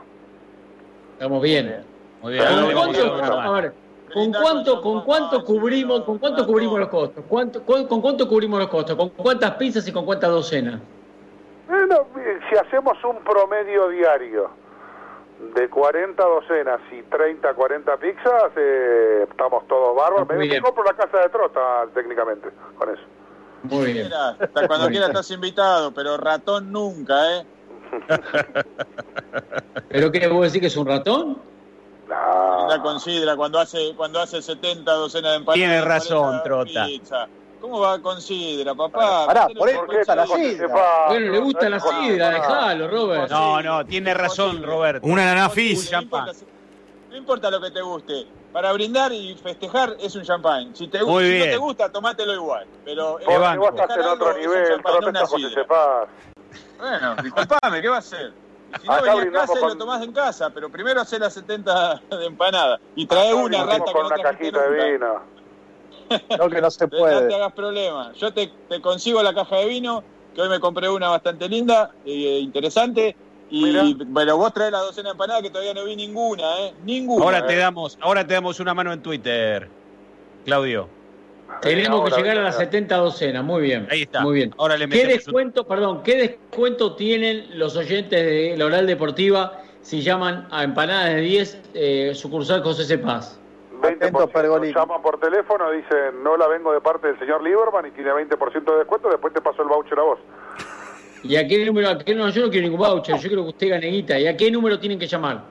Estamos bien. Muy bien. ¿Con cuánto, a ver, ¿con cuánto, con cuánto cubrimos, con cuánto cubrimos los costos? ¿Cuánto, ¿Con cuánto cubrimos los costos? ¿Con cuántas pizzas y con cuántas docenas? Bueno, si hacemos un promedio diario de 40 docenas y 30, 40 pizzas, eh, estamos todos bárbaros. Me compro la casa de trota técnicamente con eso. Muy bien. hasta cuando quieras estás invitado, pero ratón nunca, ¿eh? ¿Pero qué vos decir que es un ratón? No. La considera cuando hace cuando hace 70 docenas de empanadas. Tiene razón, Trota. ¿Cómo va con sidra, papá? Pará, por eso le gusta la sidra. Bueno, le gusta la sidra, déjalo, Robert. No, no, tiene razón, Robert. Una nanafis. No importa lo que te guste. Para brindar y festejar es un champán. Si, te, si no te gusta, tomátelo igual. Pero eh, vos estás en otro nivel, protesta José Sepas. Bueno, disculpame, ¿qué va a hacer? Si no venís a casa y lo tomás en casa, pero primero hacer las 70 de empanada y trae una rata con una cajita de vino. No, que no se puede. No te hagas problema. Yo te, consigo la caja de vino, que hoy me compré una bastante linda e interesante. Y, Mirá. pero vos traes la docena de empanadas que todavía no vi ninguna, ¿eh? Ninguna. Ahora te eh. damos, ahora te damos una mano en Twitter, Claudio. Tenemos que llegar a las 70 docenas, muy bien. Ahí está. Muy bien. Ahora le ¿Qué descuento, perdón, qué descuento tienen los oyentes de la Oral Deportiva si llaman a Empanadas de 10 eh, sucursal José Cepaz? 20%. Atentos, Llaman por teléfono, dicen, no la vengo de parte del señor Lieberman y tiene 20% de descuento, después te paso el voucher a vos. ¿Y a qué número? A qué, no, yo no quiero ningún voucher, yo quiero que usted gane guita. ¿Y a qué número tienen que llamar?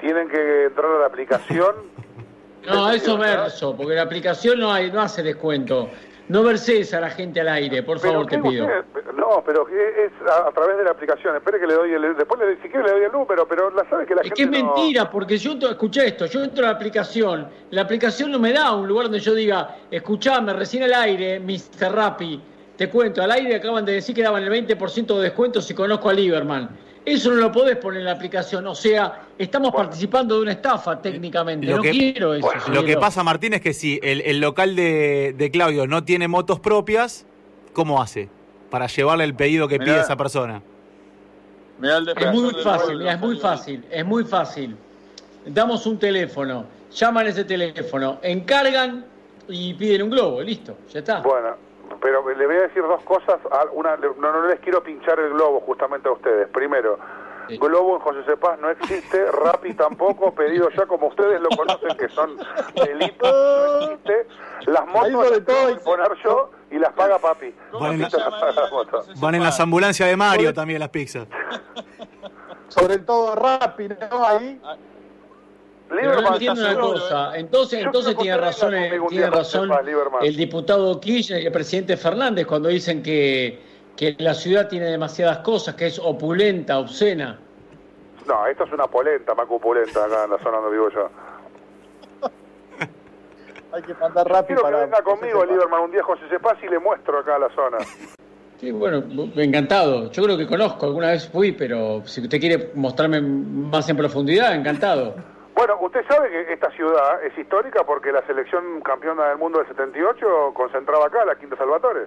Tienen que entrar a la aplicación. no, eso verso, porque la aplicación no, hay, no hace descuento. No verses a la gente al aire, por favor, te pido. no, pero es a, través de la aplicación. Espere que le doy el. Después, le, si quiere, le doy el número, pero la sabe que la es gente. que es mentira, porque yo escuché esto. Yo entro a la aplicación. La aplicación no me da un lugar donde yo diga, escuchame, recién al aire, Mr. Rappi. Te cuento, al aire acaban de decir que daban el 20% de descuento si conozco a Lieberman. Eso no lo podés poner en la aplicación. O sea, estamos participando de una estafa técnicamente. no quiero eso. lo que pasa, Martín, es que si el, local de, Claudio no tiene motos propias, ¿cómo hace para llevarle el pedido que pide esa persona? es muy fácil, es muy fácil, es muy fácil. Damos un teléfono, llaman ese teléfono, encargan y piden un globo, listo, ya está. Bueno, pero le voy a decir dos cosas. Una, no, no les quiero pinchar el globo justamente a ustedes. Primero, Globo en José Cepaz no existe, Rappi tampoco, pedido ya como ustedes lo conocen, que son delitos, no existe. Las motos las tengo poner yo y las paga papi. Van en, las ambulancias de Mario también las pizzas. Sobre todo Rappi, ¿no? Ahí. Pero no entiendo una cosa. Entonces, entonces tiene razón, tiene razón el diputado Kirchner y el presidente Fernández cuando dicen que, que la ciudad tiene demasiadas cosas, que es opulenta, obscena. No, esto es una polenta, más opulenta acá en la zona donde vivo yo. Hay que mandar rápido Quiero que venga conmigo, Lieberman, un día José Sepas y le muestro acá la zona. Sí, bueno, encantado. Yo creo que conozco, alguna vez fui, pero si usted quiere mostrarme más en profundidad, encantado. Bueno, usted sabe que esta ciudad es histórica porque la selección campeona del mundo del 78 concentraba acá, la Quinta Salvatore.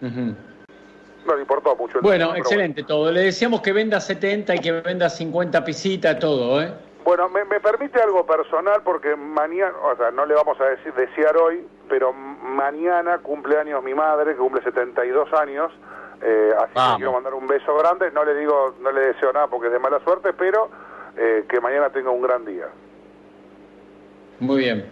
No le importó mucho. El bueno, excelente todo. Le decíamos que venda 70 y que venda 50 pisitas, todo, ¿eh? Bueno, me, permite algo personal porque mañana, o sea, no le vamos a decir desear hoy, pero mañana cumple años mi madre, que cumple 72 años. Eh, así que quiero mandar un beso grande. No le digo, no le deseo nada porque es de mala suerte, pero eh, que mañana tenga un gran día. Muy bien.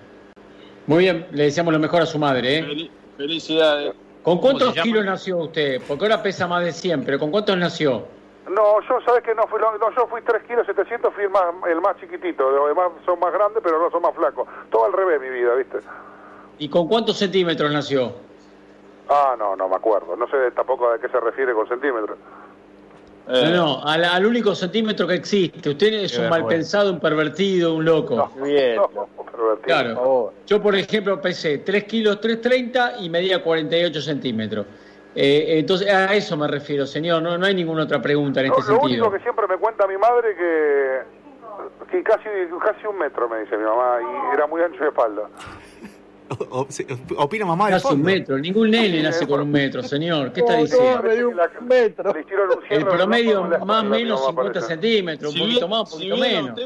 Muy bien, le deseamos lo mejor a su madre. ¿eh? Felicidades. ¿Con cuántos kilos nació usted? Porque ahora pesa más de 100, pero ¿con cuántos nació? No, yo sabes que no fui, no, yo fui 3 kilos 700, fui el más, el más chiquitito, los demás son más grandes, pero no son más flacos. Todo al revés mi vida, ¿viste? ¿Y con cuántos centímetros nació? Ah, no, no me acuerdo. No sé tampoco a qué se refiere con centímetros. No, no, al, único centímetro que existe. Usted es un mal pensado, un pervertido, un loco. bien, claro. Yo, por ejemplo, pesé 3 kilos 330 y medía 48 centímetros. Eh, entonces, a eso me refiero, señor. No, no hay ninguna otra pregunta en este sentido. Lo único que siempre me cuenta mi madre que, que casi, casi un metro, me dice mi mamá, y era muy ancho de espalda. Opina mamá un metro. Ningún nene nace con un metro, señor. ¿Qué está diciendo? un metro. El promedio más o menos 50 centímetros, un poquito más, un poquito menos.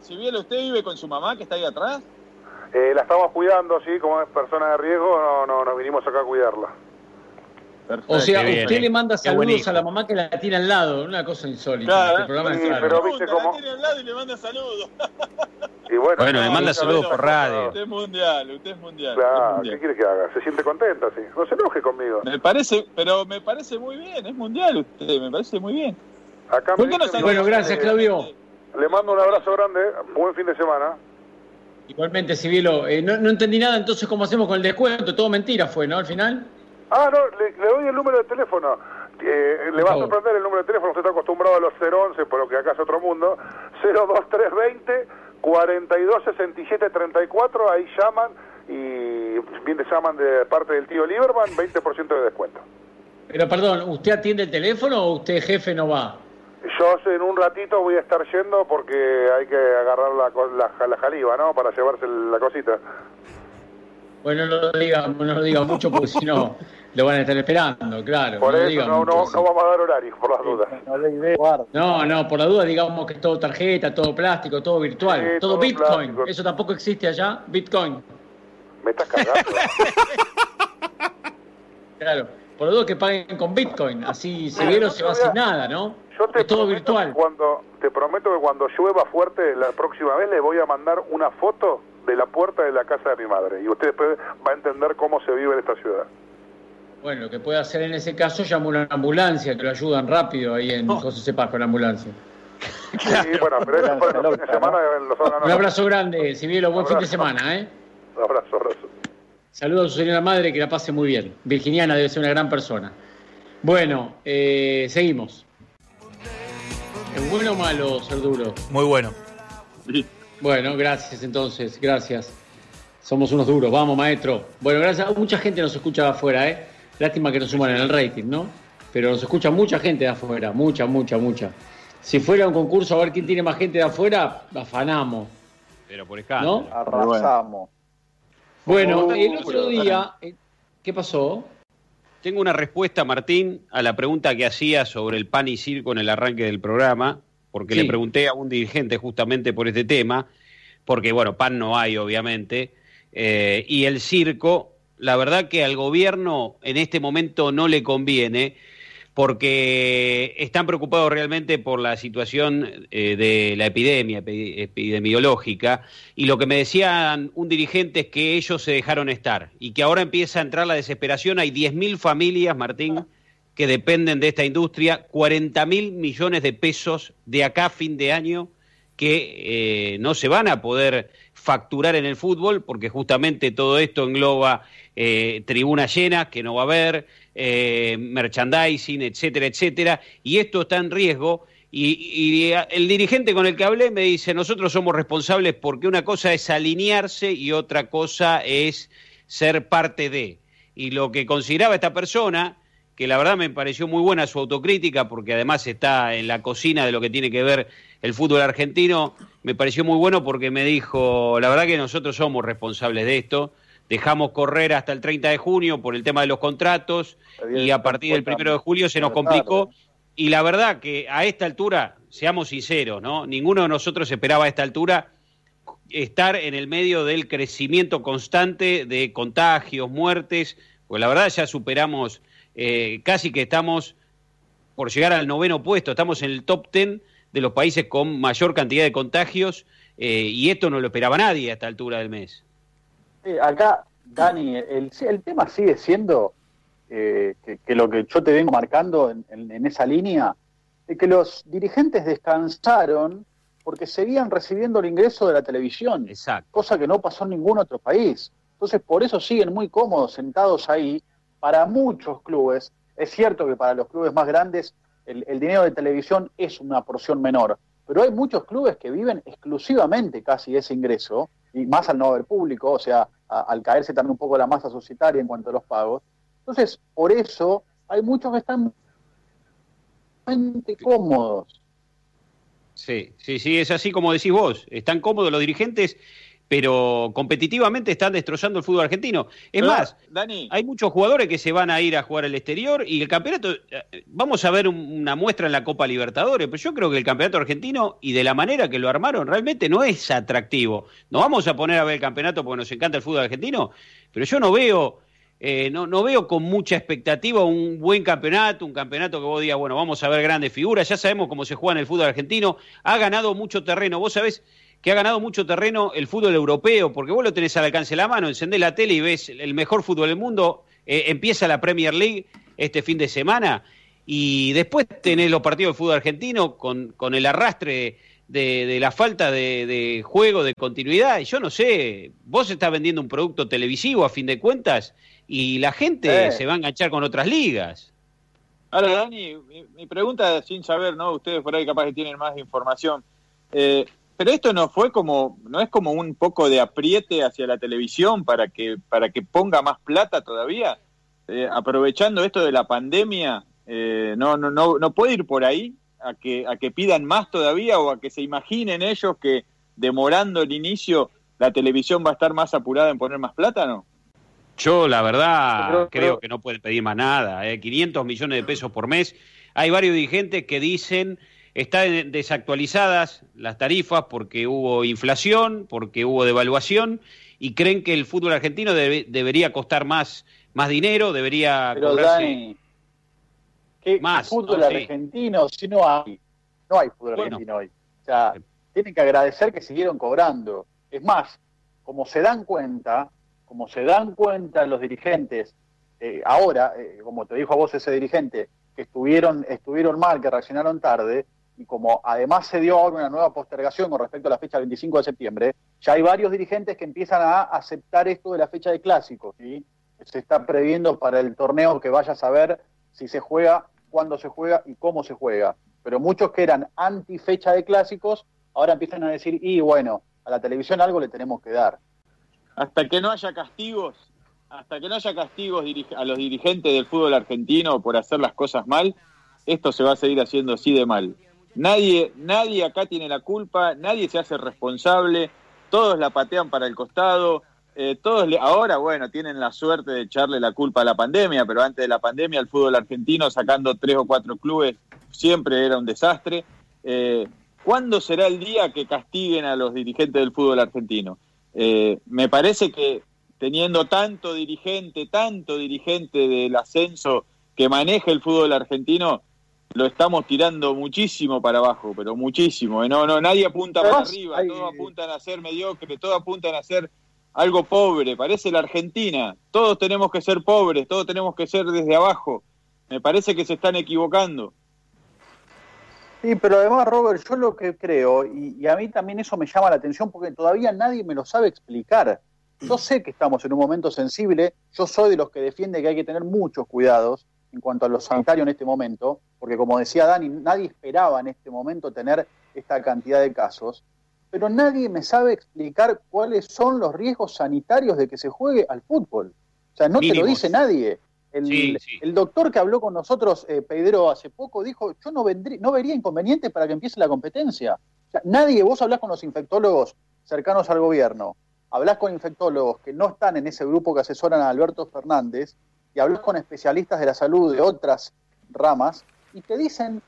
Si bien usted vive con su mamá que está ahí atrás. Eh, la estamos cuidando, sí, como es persona de riesgo, no, no, nos vinimos acá a cuidarla. O sea, usted le manda saludos a la mamá que la tiene al lado, una cosa insólita. este programa sí, pero viste cómo... La tiene al lado y le manda saludos. Y bueno, bueno le manda saludos por radio. Usted es mundial, usted es mundial. Claro, ¿qué quiere que haga? Se siente contenta, sí. No se enoje conmigo. Me parece, pero me parece muy bien, es mundial usted, me parece muy bien. Acá ¿Por qué no bueno, gracias, Claudio. Le mando un abrazo grande, buen fin de semana. Igualmente, Civilo, eh, no, no entendí nada, entonces, ¿cómo hacemos con el descuento? Todo mentira fue, ¿no? Al final. Ah, no, le, doy el número de teléfono. Eh, le va a sorprender el número de teléfono, usted está acostumbrado a los 011, por lo que acá es otro mundo. 02320 426734, ahí llaman y bien te llaman de parte del tío Lieberman, 20% de descuento. Pero perdón, ¿usted atiende el teléfono o usted jefe no va? Yo en un ratito voy a estar yendo porque hay que agarrar la, la, la jaliba, ¿no? Para llevarse la cosita. Bueno, no lo diga, no lo diga mucho porque si no lo van a estar esperando, claro. Por eso no, no, vamos a dar horarios, por las dudas. No, no, por la duda digamos que es todo tarjeta, todo plástico, todo virtual, todo, Bitcoin. Eso tampoco existe allá, Bitcoin. Me estás cargando. claro, por la duda que paguen con Bitcoin, así Severo se va sin nada, ¿no? Yo te es todo virtual. Cuando, te prometo que cuando llueva fuerte la próxima vez le voy a mandar una foto de la puerta de la casa de mi madre y usted después va a entender cómo se vive en esta ciudad. Bueno, lo que puede hacer en ese caso, llama una ambulancia, que lo ayudan rápido ahí en José Sepas con la ambulancia. Sí, bueno, pero eso para el semana Un abrazo grande, Civielo, buen fin de semana, ¿eh? Un abrazo, abrazo. Saludos a su señora madre, que la pase muy bien. Virginiana debe ser una gran persona. Bueno, eh, seguimos. ¿Es bueno o malo ser duro? Muy bueno. Bueno, gracias entonces, gracias. Somos unos duros, vamos maestro. Bueno, gracias. Mucha gente nos escucha de afuera, ¿eh? Lástima que nos suman en el rating, ¿no? Pero nos escucha mucha gente de afuera, mucha, mucha, mucha. Si fuera un concurso a ver quién tiene más gente de afuera, afanamos. Pero por escándalo. ¿No? Arrasamos. Bueno, Oh, el otro día, eh, ¿qué pasó? Tengo una respuesta, Martín, a la pregunta que hacía sobre el pan y circo en el arranque del programa, porque Sí. le pregunté a un dirigente justamente por este tema, porque, bueno, pan no hay, obviamente, eh, y el circo, la verdad que al gobierno en este momento no le conviene, porque están preocupados realmente por la situación eh, de la epidemia epi- epidemiológica y lo que me decían un dirigente es que ellos se dejaron estar y que ahora empieza a entrar la desesperación. Hay 10.000 familias, Martín, que dependen de esta industria, 40 mil millones de pesos de acá a fin de año que eh, no se van a poder facturar en el fútbol porque justamente todo esto engloba eh, tribuna llena, que no va a haber, eh, merchandising, etcétera, etcétera, y esto está en riesgo. Y, y el dirigente con el que hablé me dice, nosotros somos responsables porque una cosa es alinearse y otra cosa es ser parte de. Y lo que consideraba esta persona, que la verdad me pareció muy buena su autocrítica, porque además está en la cocina de lo que tiene que ver el fútbol argentino, me pareció muy bueno porque me dijo, la verdad que nosotros somos responsables de esto, dejamos correr hasta el 30 de junio por el tema de los contratos y a partir del primero de julio se nos complicó. y la verdad que a esta altura, seamos sinceros, ¿no? Ninguno de nosotros esperaba a esta altura estar en el medio del crecimiento constante de contagios, muertes, pues la verdad ya superamos, eh, casi que estamos por llegar al noveno puesto, estamos en el top ten de los países con mayor cantidad de contagios eh, y esto no lo esperaba nadie a esta altura del mes. Sí, acá, Dani, el, el tema sigue siendo eh, que, que lo que yo te vengo marcando en, en- en esa línea, de que los dirigentes descansaron porque seguían recibiendo el ingreso de la televisión, Exacto. cosa que no pasó en ningún otro país. Entonces, por eso siguen muy cómodos sentados ahí. Para muchos clubes, es cierto que para los clubes más grandes el, el dinero de televisión es una porción menor, pero hay muchos clubes que viven exclusivamente casi ese ingreso, y más al no haber público, o sea, al caerse también un poco la masa societaria en cuanto a los pagos. Entonces, por eso hay muchos que están cómodos. Sí, sí, sí, es así como decís vos. Están cómodos los dirigentes, pero competitivamente están destrozando el fútbol argentino. Es Pero, más, Dani, hay muchos jugadores que se van a ir a jugar al exterior y el campeonato, eh, vamos a ver un- una muestra en la Copa Libertadores, pero yo creo que el campeonato argentino y de la manera que lo armaron realmente no es atractivo. No vamos a poner a ver el campeonato porque nos encanta el fútbol argentino, pero yo no veo, eh, no, no veo con mucha expectativa un buen campeonato, un campeonato que vos digas, bueno, vamos a ver grandes figuras, ya sabemos cómo se juega en el fútbol argentino, ha ganado mucho terreno, vos sabés que ha ganado mucho terreno el fútbol europeo, porque vos lo tenés al alcance de la mano, encendés la tele y ves el mejor fútbol del mundo, eh, empieza la Premier League este fin de semana y después tenés los partidos de fútbol argentino con, con el arrastre de, de la falta de, de juego, de continuidad, y yo no sé, vos estás vendiendo un producto televisivo a fin de cuentas y la gente Eh. se va a enganchar con otras ligas. Ahora, Dani, mi, mi pregunta sin saber, ¿no? Ustedes por ahí capaz que tienen más información. Eh, pero esto no fue como, no es como un poco de apriete hacia la televisión para que, para que ponga más plata todavía, Eh, aprovechando esto de la pandemia, eh, no, no, no, no puede ir por ahí a que, a que pidan más todavía o a que se imaginen ellos que demorando el inicio la televisión va a estar más apurada en poner más plata, ¿no? Yo, la verdad, Pero- creo pero- que no pueden pedir más nada. ¿eh? 500 millones de pesos por mes. Hay varios dirigentes que dicen están desactualizadas las tarifas porque hubo inflación, porque hubo devaluación y creen que el fútbol argentino debe- debería costar más, más dinero, debería Pero cobrarse. Dani, ¿qué Más, fútbol argentino si no hay? No hay fútbol Bueno. argentino hoy. O sea, tienen que agradecer que siguieron cobrando. Es más, como se dan cuenta, como se dan cuenta los dirigentes, eh, ahora, eh, como te dijo a vos ese dirigente, que estuvieron, estuvieron mal, que reaccionaron tarde, y como además se dio ahora una nueva postergación con respecto a la fecha del 25 de septiembre, ya hay varios dirigentes que empiezan a aceptar esto de la fecha de clásicos, ¿sí? Se está previendo para el torneo que vaya a saber si se juega, cuándo se juega y cómo se juega. Pero muchos que eran anti fecha de clásicos, ahora empiezan a decir, y bueno, a la televisión algo le tenemos que dar. Hasta que no haya castigos, hasta que no haya castigos a los dirigentes del fútbol argentino por hacer las cosas mal, esto se va a seguir haciendo así de mal. Nadie, nadie acá tiene la culpa, nadie se hace responsable, todos la patean para el costado, eh, todos ahora, bueno, tienen la suerte de echarle la culpa a la pandemia, pero antes de la pandemia el fútbol argentino sacando tres o cuatro clubes siempre era un desastre. Eh, ¿Cuándo será el día que castiguen a los dirigentes del fútbol argentino? Eh, me parece que teniendo tanto dirigente, tanto dirigente del ascenso que maneja el fútbol argentino, lo estamos tirando muchísimo para abajo, pero muchísimo. ¿eh? No, no, nadie apunta para arriba, todos apuntan a ser mediocre, todos apuntan a ser algo pobre, parece la Argentina. Todos tenemos que ser pobres, todos tenemos que ser desde abajo. Me parece que se están equivocando. Sí, pero además, Robert, yo lo que creo, y, a mí también eso me llama la atención porque todavía nadie me lo sabe explicar. Yo sé que estamos en un momento sensible, yo soy de los que defiende que hay que tener muchos cuidados en cuanto a lo sanitario en este momento, porque como decía Dani, nadie esperaba en este momento tener esta cantidad de casos, pero nadie me sabe explicar cuáles son los riesgos sanitarios de que se juegue al fútbol. O sea, no te lo dice nadie. El, doctor que habló con nosotros, eh, Pedro, hace poco, dijo, yo no, no vería inconveniente para que empiece la competencia. nadie, vos hablás con los infectólogos cercanos al gobierno, hablás con infectólogos que no están en ese grupo que asesoran a Alberto Fernández, y hablas con especialistas de la salud de otras ramas, y te dicen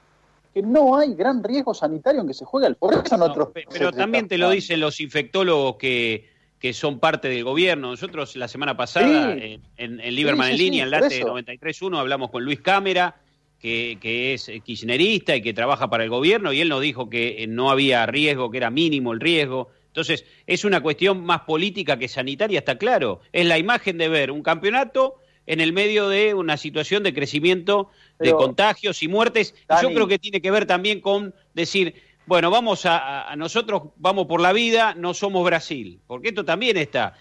que no hay gran riesgo sanitario en que se juegue al por eso otros pero también te lo dicen los infectólogos que que son parte del gobierno. Nosotros la semana pasada en, en, Lieberman en línea, en Late 93.1, hablamos con Luis Cámara, que, es kirchnerista y que trabaja para el gobierno, y él nos dijo que eh, no había riesgo, que era mínimo el riesgo. Entonces, es una cuestión más política que sanitaria, está claro. Es la imagen de ver un campeonato en el medio de una situación de crecimiento de contagios y muertes. yo creo que tiene que ver también con decir, bueno, vamos a, nosotros vamos por la vida, no somos Brasil, porque esto también está.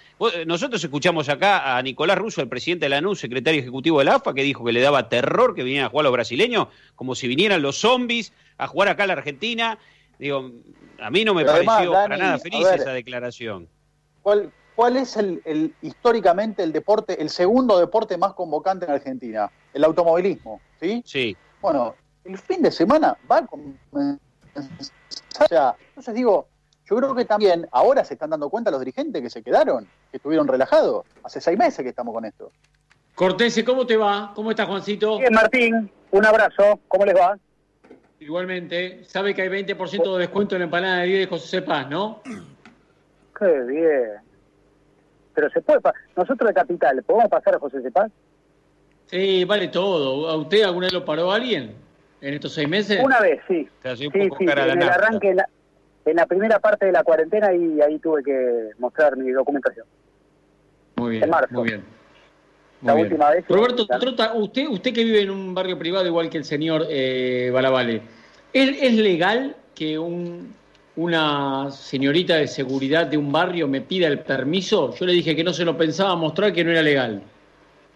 Nosotros escuchamos acá a Nicolás Russo, el presidente de la ANU, secretario ejecutivo de la AFA, que dijo que le daba terror que vinieran a jugar los brasileños, como si vinieran los zombies a jugar acá a la Argentina. Digo, a mí no me pareció para nada feliz esa declaración. ¿Cuál, cuál es el, históricamente el deporte, el segundo deporte más convocante en Argentina? El automovilismo, ¿sí? Sí. Bueno, el fin de semana va con o sea, entonces digo, yo creo que también ahora se están dando cuenta los dirigentes que se quedaron, que estuvieron relajados. Hace seis meses que estamos con esto. Cortés, ¿cómo te va? ¿Cómo estás, Juancito? Bien, Martín. Un abrazo. ¿Cómo les va? Igualmente. Sabe que hay 20% de descuento en la empanada de 10 de José Paz, ¿no? Qué bien. Pero se puede. Nosotros de Capital, ¿podemos pasar a José Cepaz? Sí, vale todo. ¿A usted alguna vez lo paró alguien? en estos seis meses? Una vez, sí. sí, sí, en el arranque, en la, primera parte de la cuarentena y ahí tuve que mostrar mi documentación. Muy bien, muy bien. la última vez. Roberto Trota, usted, usted que vive en un barrio privado igual que el señor eh, Balabale, ¿es, legal que un, una señorita de seguridad de un barrio me pida el permiso? Yo le dije que no se lo pensaba mostrar, que no era legal.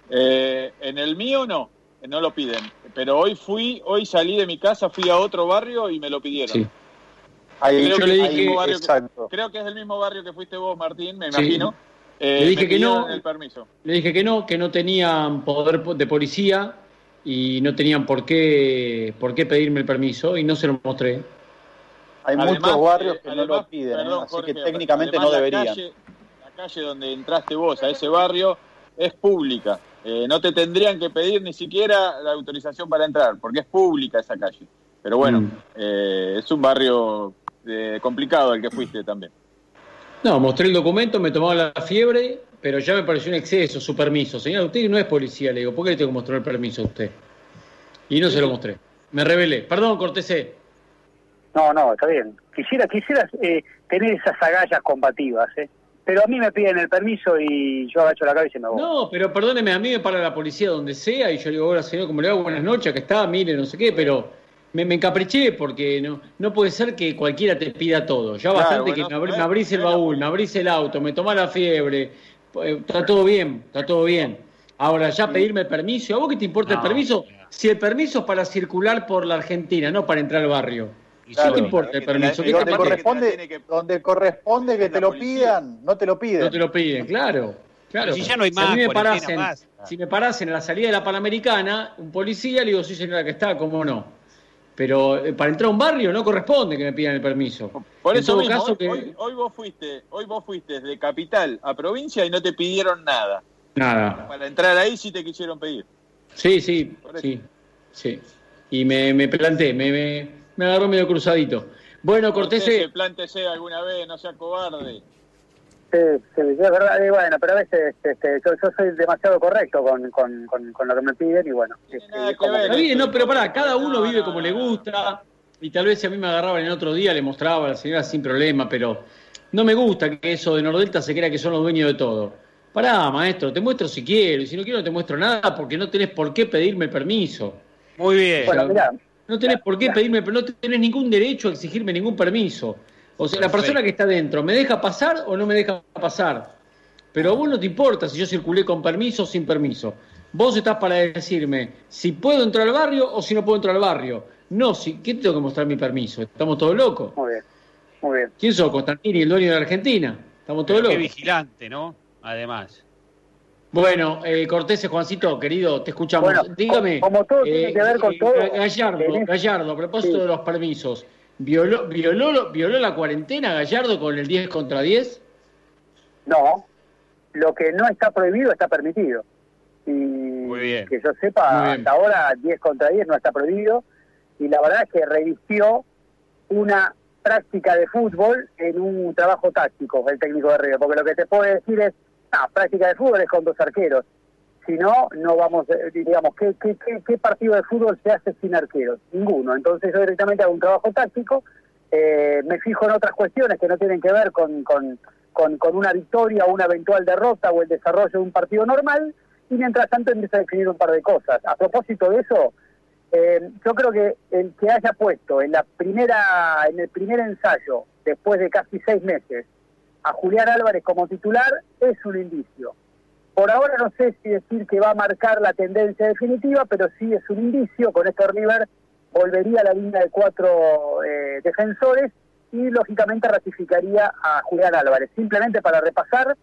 Eh, en el mío no no lo piden. Pero hoy fui, hoy salí de mi casa, fui a otro barrio y me lo pidieron. Sí. creo, que le dije, creo que es el mismo barrio que fuiste vos, Martín, me imagino. le eh, dije que no. El permiso. Le dije que no, que no tenían poder de policía y no tenían por qué, por qué pedirme el permiso y no se lo mostré. Hay muchos barrios que no lo piden, ¿eh? así que técnicamente no deberían. la calle donde entraste vos, a ese barrio, es pública. Eh, no te tendrían que pedir ni siquiera la autorización para entrar, porque es pública esa calle. Pero bueno, mm. eh, es un barrio eh, complicado el que fuiste también. No, mostré el documento, me tomaba la fiebre, pero ya me pareció un exceso su permiso. Señor, usted no es policía, le digo, ¿por qué le tengo que mostrar el permiso a usted? Y no se lo mostré. Me rebelé. Perdón, Cortesé. No, no, está bien. Quisiera, quisiera tener esas agallas combativas, ¿eh? pero a mí me piden el permiso y yo agacho la cabeza y me voy. No, pero perdóneme, a mí me para la policía donde sea y yo le digo, hola señor, ¿cómo le hago? Buenas noches, que está, mire, no sé qué, pero me, me encapriché porque no, no puede ser que cualquiera te pida todo. Ya bastante que me, abrís el baúl, me abrís el auto, me tomás la fiebre. Eh, está todo bien, está todo bien. Ahora, ya pedirme permiso. ¿A vos qué te importa el permiso? Si el permiso es para circular por la Argentina, no para entrar al barrio. ¿Qué te importa el permiso? donde, corresponde, donde corresponde que te lo pidan, no te lo piden. No te lo piden, claro. claro. si ya no hay más, si, me parasen, si me parasen en la salida de la Panamericana, un policía, le digo, sí señora que está, ¿cómo no? Pero eh, para entrar a un barrio no corresponde que me pidan el permiso. Por eso mismo, hoy, vos fuiste, hoy vos fuiste de capital a provincia y no te pidieron nada. Nada. Para entrar ahí sí te quisieron pedir. Sí, sí, sí, sí. Y me, me planté, me, me, agarró medio cruzadito. Bueno, Cortés. Plántese alguna vez, no sea cobarde. Sí, sí, es verdad, y bueno, pero a veces este, yo, soy demasiado correcto con, con, con, lo que me piden y bueno. Este, no, pero pará, cada uno vive como le gusta y tal vez si a mí me agarraban el otro día le mostraba a la señora sin problema, pero no me gusta que eso de Nordelta se crea que son los dueños de todo. Pará, maestro, te muestro si quiero, y si no quiero no te muestro nada porque no tenés por qué pedirme el permiso. Muy bien. No tenés por qué pedirme, no tenés ningún derecho a exigirme ningún permiso. O sea, la persona que está dentro, ¿me deja pasar o no me deja pasar? Pero a vos no te importa si yo circulé con permiso o sin permiso. Vos estás para decirme si puedo entrar al barrio o si no puedo entrar al barrio. No, si, ¿qué tengo que mostrar mi permiso? ¿Estamos todos locos? Muy bien, muy bien. ¿Quién sos, Constantini, el dueño de la Argentina? Estamos todos locos. Qué vigilante, ¿no? Además. Bueno, eh, Cortés, Juancito, querido, te escuchamos. Dígame. Como todo tiene que ver con eh, todo. Gallardo, Gallardo, a propósito de los permisos. ¿Violó, violó, ¿Violó la cuarentena Gallardo con el 10 contra 10? No, lo que no está prohibido está permitido. Y Muy bien. que yo sepa, hasta ahora 10 contra 10 no está prohibido. Y la verdad es que revistió una práctica de fútbol en un trabajo táctico el técnico de Río. Porque lo que te puede decir es, ah, práctica de fútbol es con dos arqueros. Si no, no vamos, eh, digamos, ¿qué, qué, qué, partido de fútbol se hace sin arqueros? Ninguno. Entonces yo directamente hago un trabajo táctico, eh, me fijo en otras cuestiones que no tienen que ver con, con, con, una victoria o una eventual derrota o el desarrollo de un partido normal, y mientras tanto empiezo a definir un par de cosas. A propósito de eso, eh, yo creo que el que haya puesto en la primera, en el primer ensayo, después de casi seis meses, a Julián Álvarez como titular, es un indicio. Por ahora no sé si decir que va a marcar la tendencia definitiva, pero sí es un indicio. Con esto River volvería a la línea de cuatro eh, defensores y lógicamente ratificaría a Julián Álvarez. Simplemente para repasar,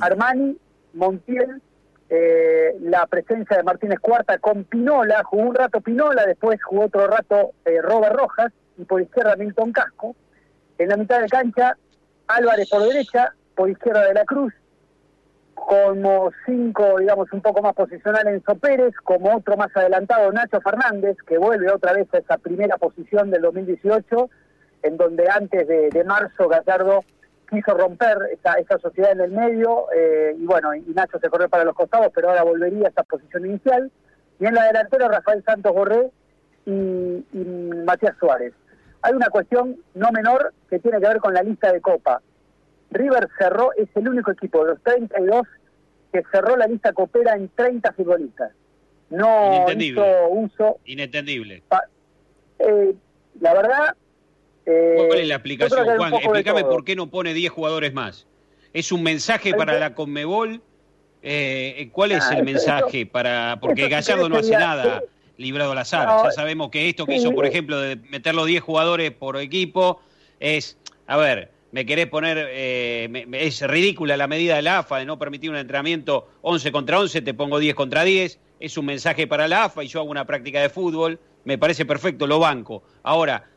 Armani, Montiel, eh, la presencia de Martínez Cuarta con Pinola, jugó un rato Pinola, después jugó otro rato eh, Rojas y por izquierda Milton Casco. En la mitad de cancha, Álvarez por derecha, por izquierda de la Cruz, como cinco, digamos, un poco más posicional Enzo Pérez, como otro más adelantado Nacho Fernández, que vuelve otra vez a esa primera posición del 2018, en donde antes de, marzo Gallardo quiso romper esa, sociedad en el medio, eh, y bueno, y Nacho se corrió para los costados, pero ahora volvería a esa posición inicial. Y en la delantera Rafael Santos Borré y Matías Suárez. Hay una cuestión no menor que tiene que ver con la lista de Copa. River cerró, es el único equipo de los 32 que cerró la lista copera en 30 futbolistas. No hizo uso. Inentendible. Eh, la verdad. Eh, ¿Cuál es la aplicación, Juan? Explícame por qué no pone 10 jugadores más. ¿Es un mensaje para la Conmebol? Eh, ¿Cuál es ah, el mensaje para.? Porque Gallardo no hace nada librado al azar. ya sabemos que esto que hizo, por ejemplo, de meter los 10 jugadores por equipo, es. A ver, me querés poner, eh, es ridícula la medida de la AFA de no permitir un entrenamiento 11 contra 11, te pongo 10 contra 10, es un mensaje para la AFA y yo hago una práctica de fútbol, me parece perfecto, lo banco. Ahora,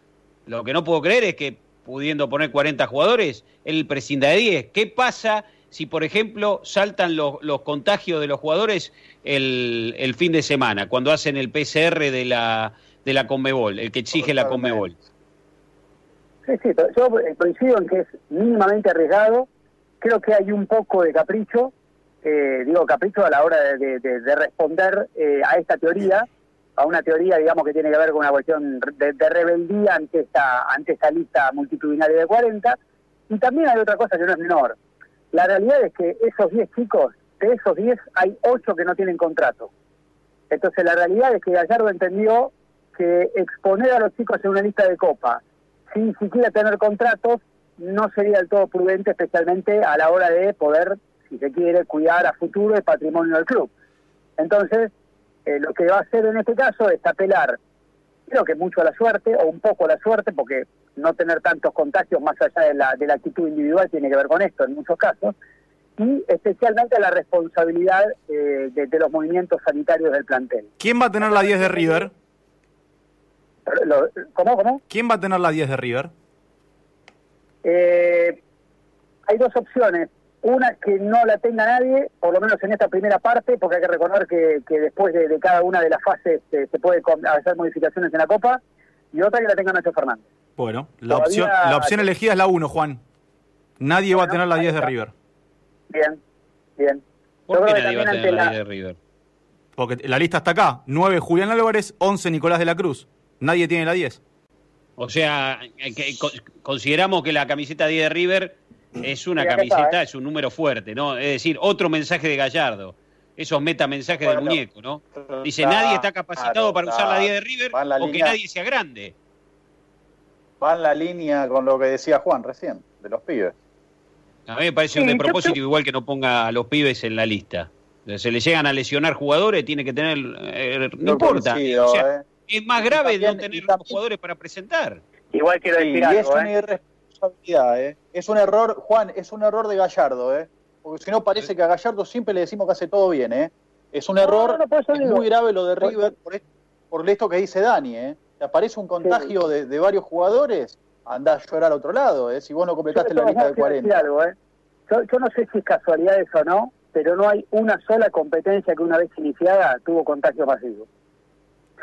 lo que no puedo creer es que pudiendo poner 40 jugadores, él prescinda de 10. ¿Qué pasa si, por ejemplo, saltan los, contagios de los jugadores el, el, fin de semana, cuando hacen el PCR de la, de la Conmebol, el que exige la Conmebol? Sí, sí, yo eh, coincido en que es mínimamente arriesgado. Creo que hay un poco de capricho, eh, digo capricho a la hora de, responder eh, a esta teoría, a una teoría, digamos, que tiene que ver con una cuestión de, rebeldía ante esta, ante esta lista multitudinaria de 40. Y también hay otra cosa que no es menor. La realidad es que esos 10 chicos, de esos 10 hay 8 que no tienen contrato. Entonces la realidad es que Gallardo entendió que exponer a los chicos en una lista de copa sin siquiera tener contratos no sería del todo prudente, especialmente a la hora de poder, si se quiere, cuidar a futuro el patrimonio del club. Entonces, eh, lo que va a hacer en este caso es apelar, creo que mucho a la suerte, o un poco a la suerte, porque no tener tantos contagios más allá de la, de la actitud individual tiene que ver con esto en muchos casos, y especialmente a la responsabilidad eh, de, los movimientos sanitarios del plantel. ¿Quién va a tener la 10 de River? ¿Cómo, cómo? ¿Quién va a tener la 10 de River? Eh, hay dos opciones. Una que no la tenga nadie, por lo menos en esta primera parte, porque hay que recordar que, después de, cada una de las fases eh, se puede hacer modificaciones en la Copa, y otra que la tenga Nacho Fernández. Bueno, la opción, la opción elegida es la 1, Juan. Nadie va a tener la 10 de River. Bien, bien. ¿Por qué nadie va a tener la 10 de River? Porque la lista está acá. 9 Julián Álvarez, 11 Nicolás de la Cruz. Nadie tiene la 10. O sea, que, consideramos que la camiseta 10 de River es una camiseta, ¿eh? es un número fuerte, ¿no? Es decir, otro mensaje de Gallardo. Esos metamensajes del muñeco, ¿no? Dice, nadie está capacitado para usar la 10 de River o que nadie sea grande. Va en la línea con lo que decía Juan recién, de los pibes. A mí me parece un de propósito igual que no ponga a los pibes en la lista. Se le llegan a lesionar jugadores, tiene que tener... Eh, no, importa. ¿eh? es más grave no tener jugadores para presentar. Igual quiero decir y es una irresponsabilidad, ¿eh? Es un error, Juan, es un error de Gallardo, ¿eh? Porque si no parece que a Gallardo siempre le decimos que hace todo bien, ¿eh? Es un error muy grave lo de River por, esto que dice Dani, ¿eh? Te aparece un contagio de, varios jugadores, anda a llorar al otro lado, ¿eh? Si vos no completaste la lista de 40. Algo, ¿eh? yo, yo no sé si es casualidad eso o no, pero no hay una sola competencia que una vez iniciada tuvo contagio masivo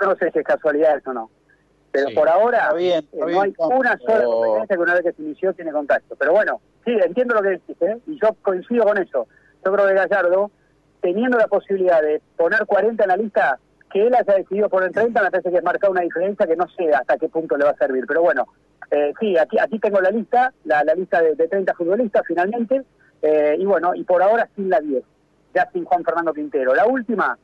no sé si es casualidad eso o no. Pero por ahora eh, no hay una sola competencia que una vez que se inició tiene contacto. Pero bueno, sí, entiendo lo que decís, ¿eh? y yo coincido con eso. Yo creo que Gallardo, teniendo la posibilidad de poner 40 en la lista, que él haya decidido poner 30, me parece que es marcar una diferencia que no sé hasta qué punto le va a servir. Pero bueno, eh, sí, aquí, aquí tengo la lista, la, lista de, 30 futbolistas finalmente, eh, y bueno, y por ahora sin la 10, ya sin Juan Fernando Quintero. La última,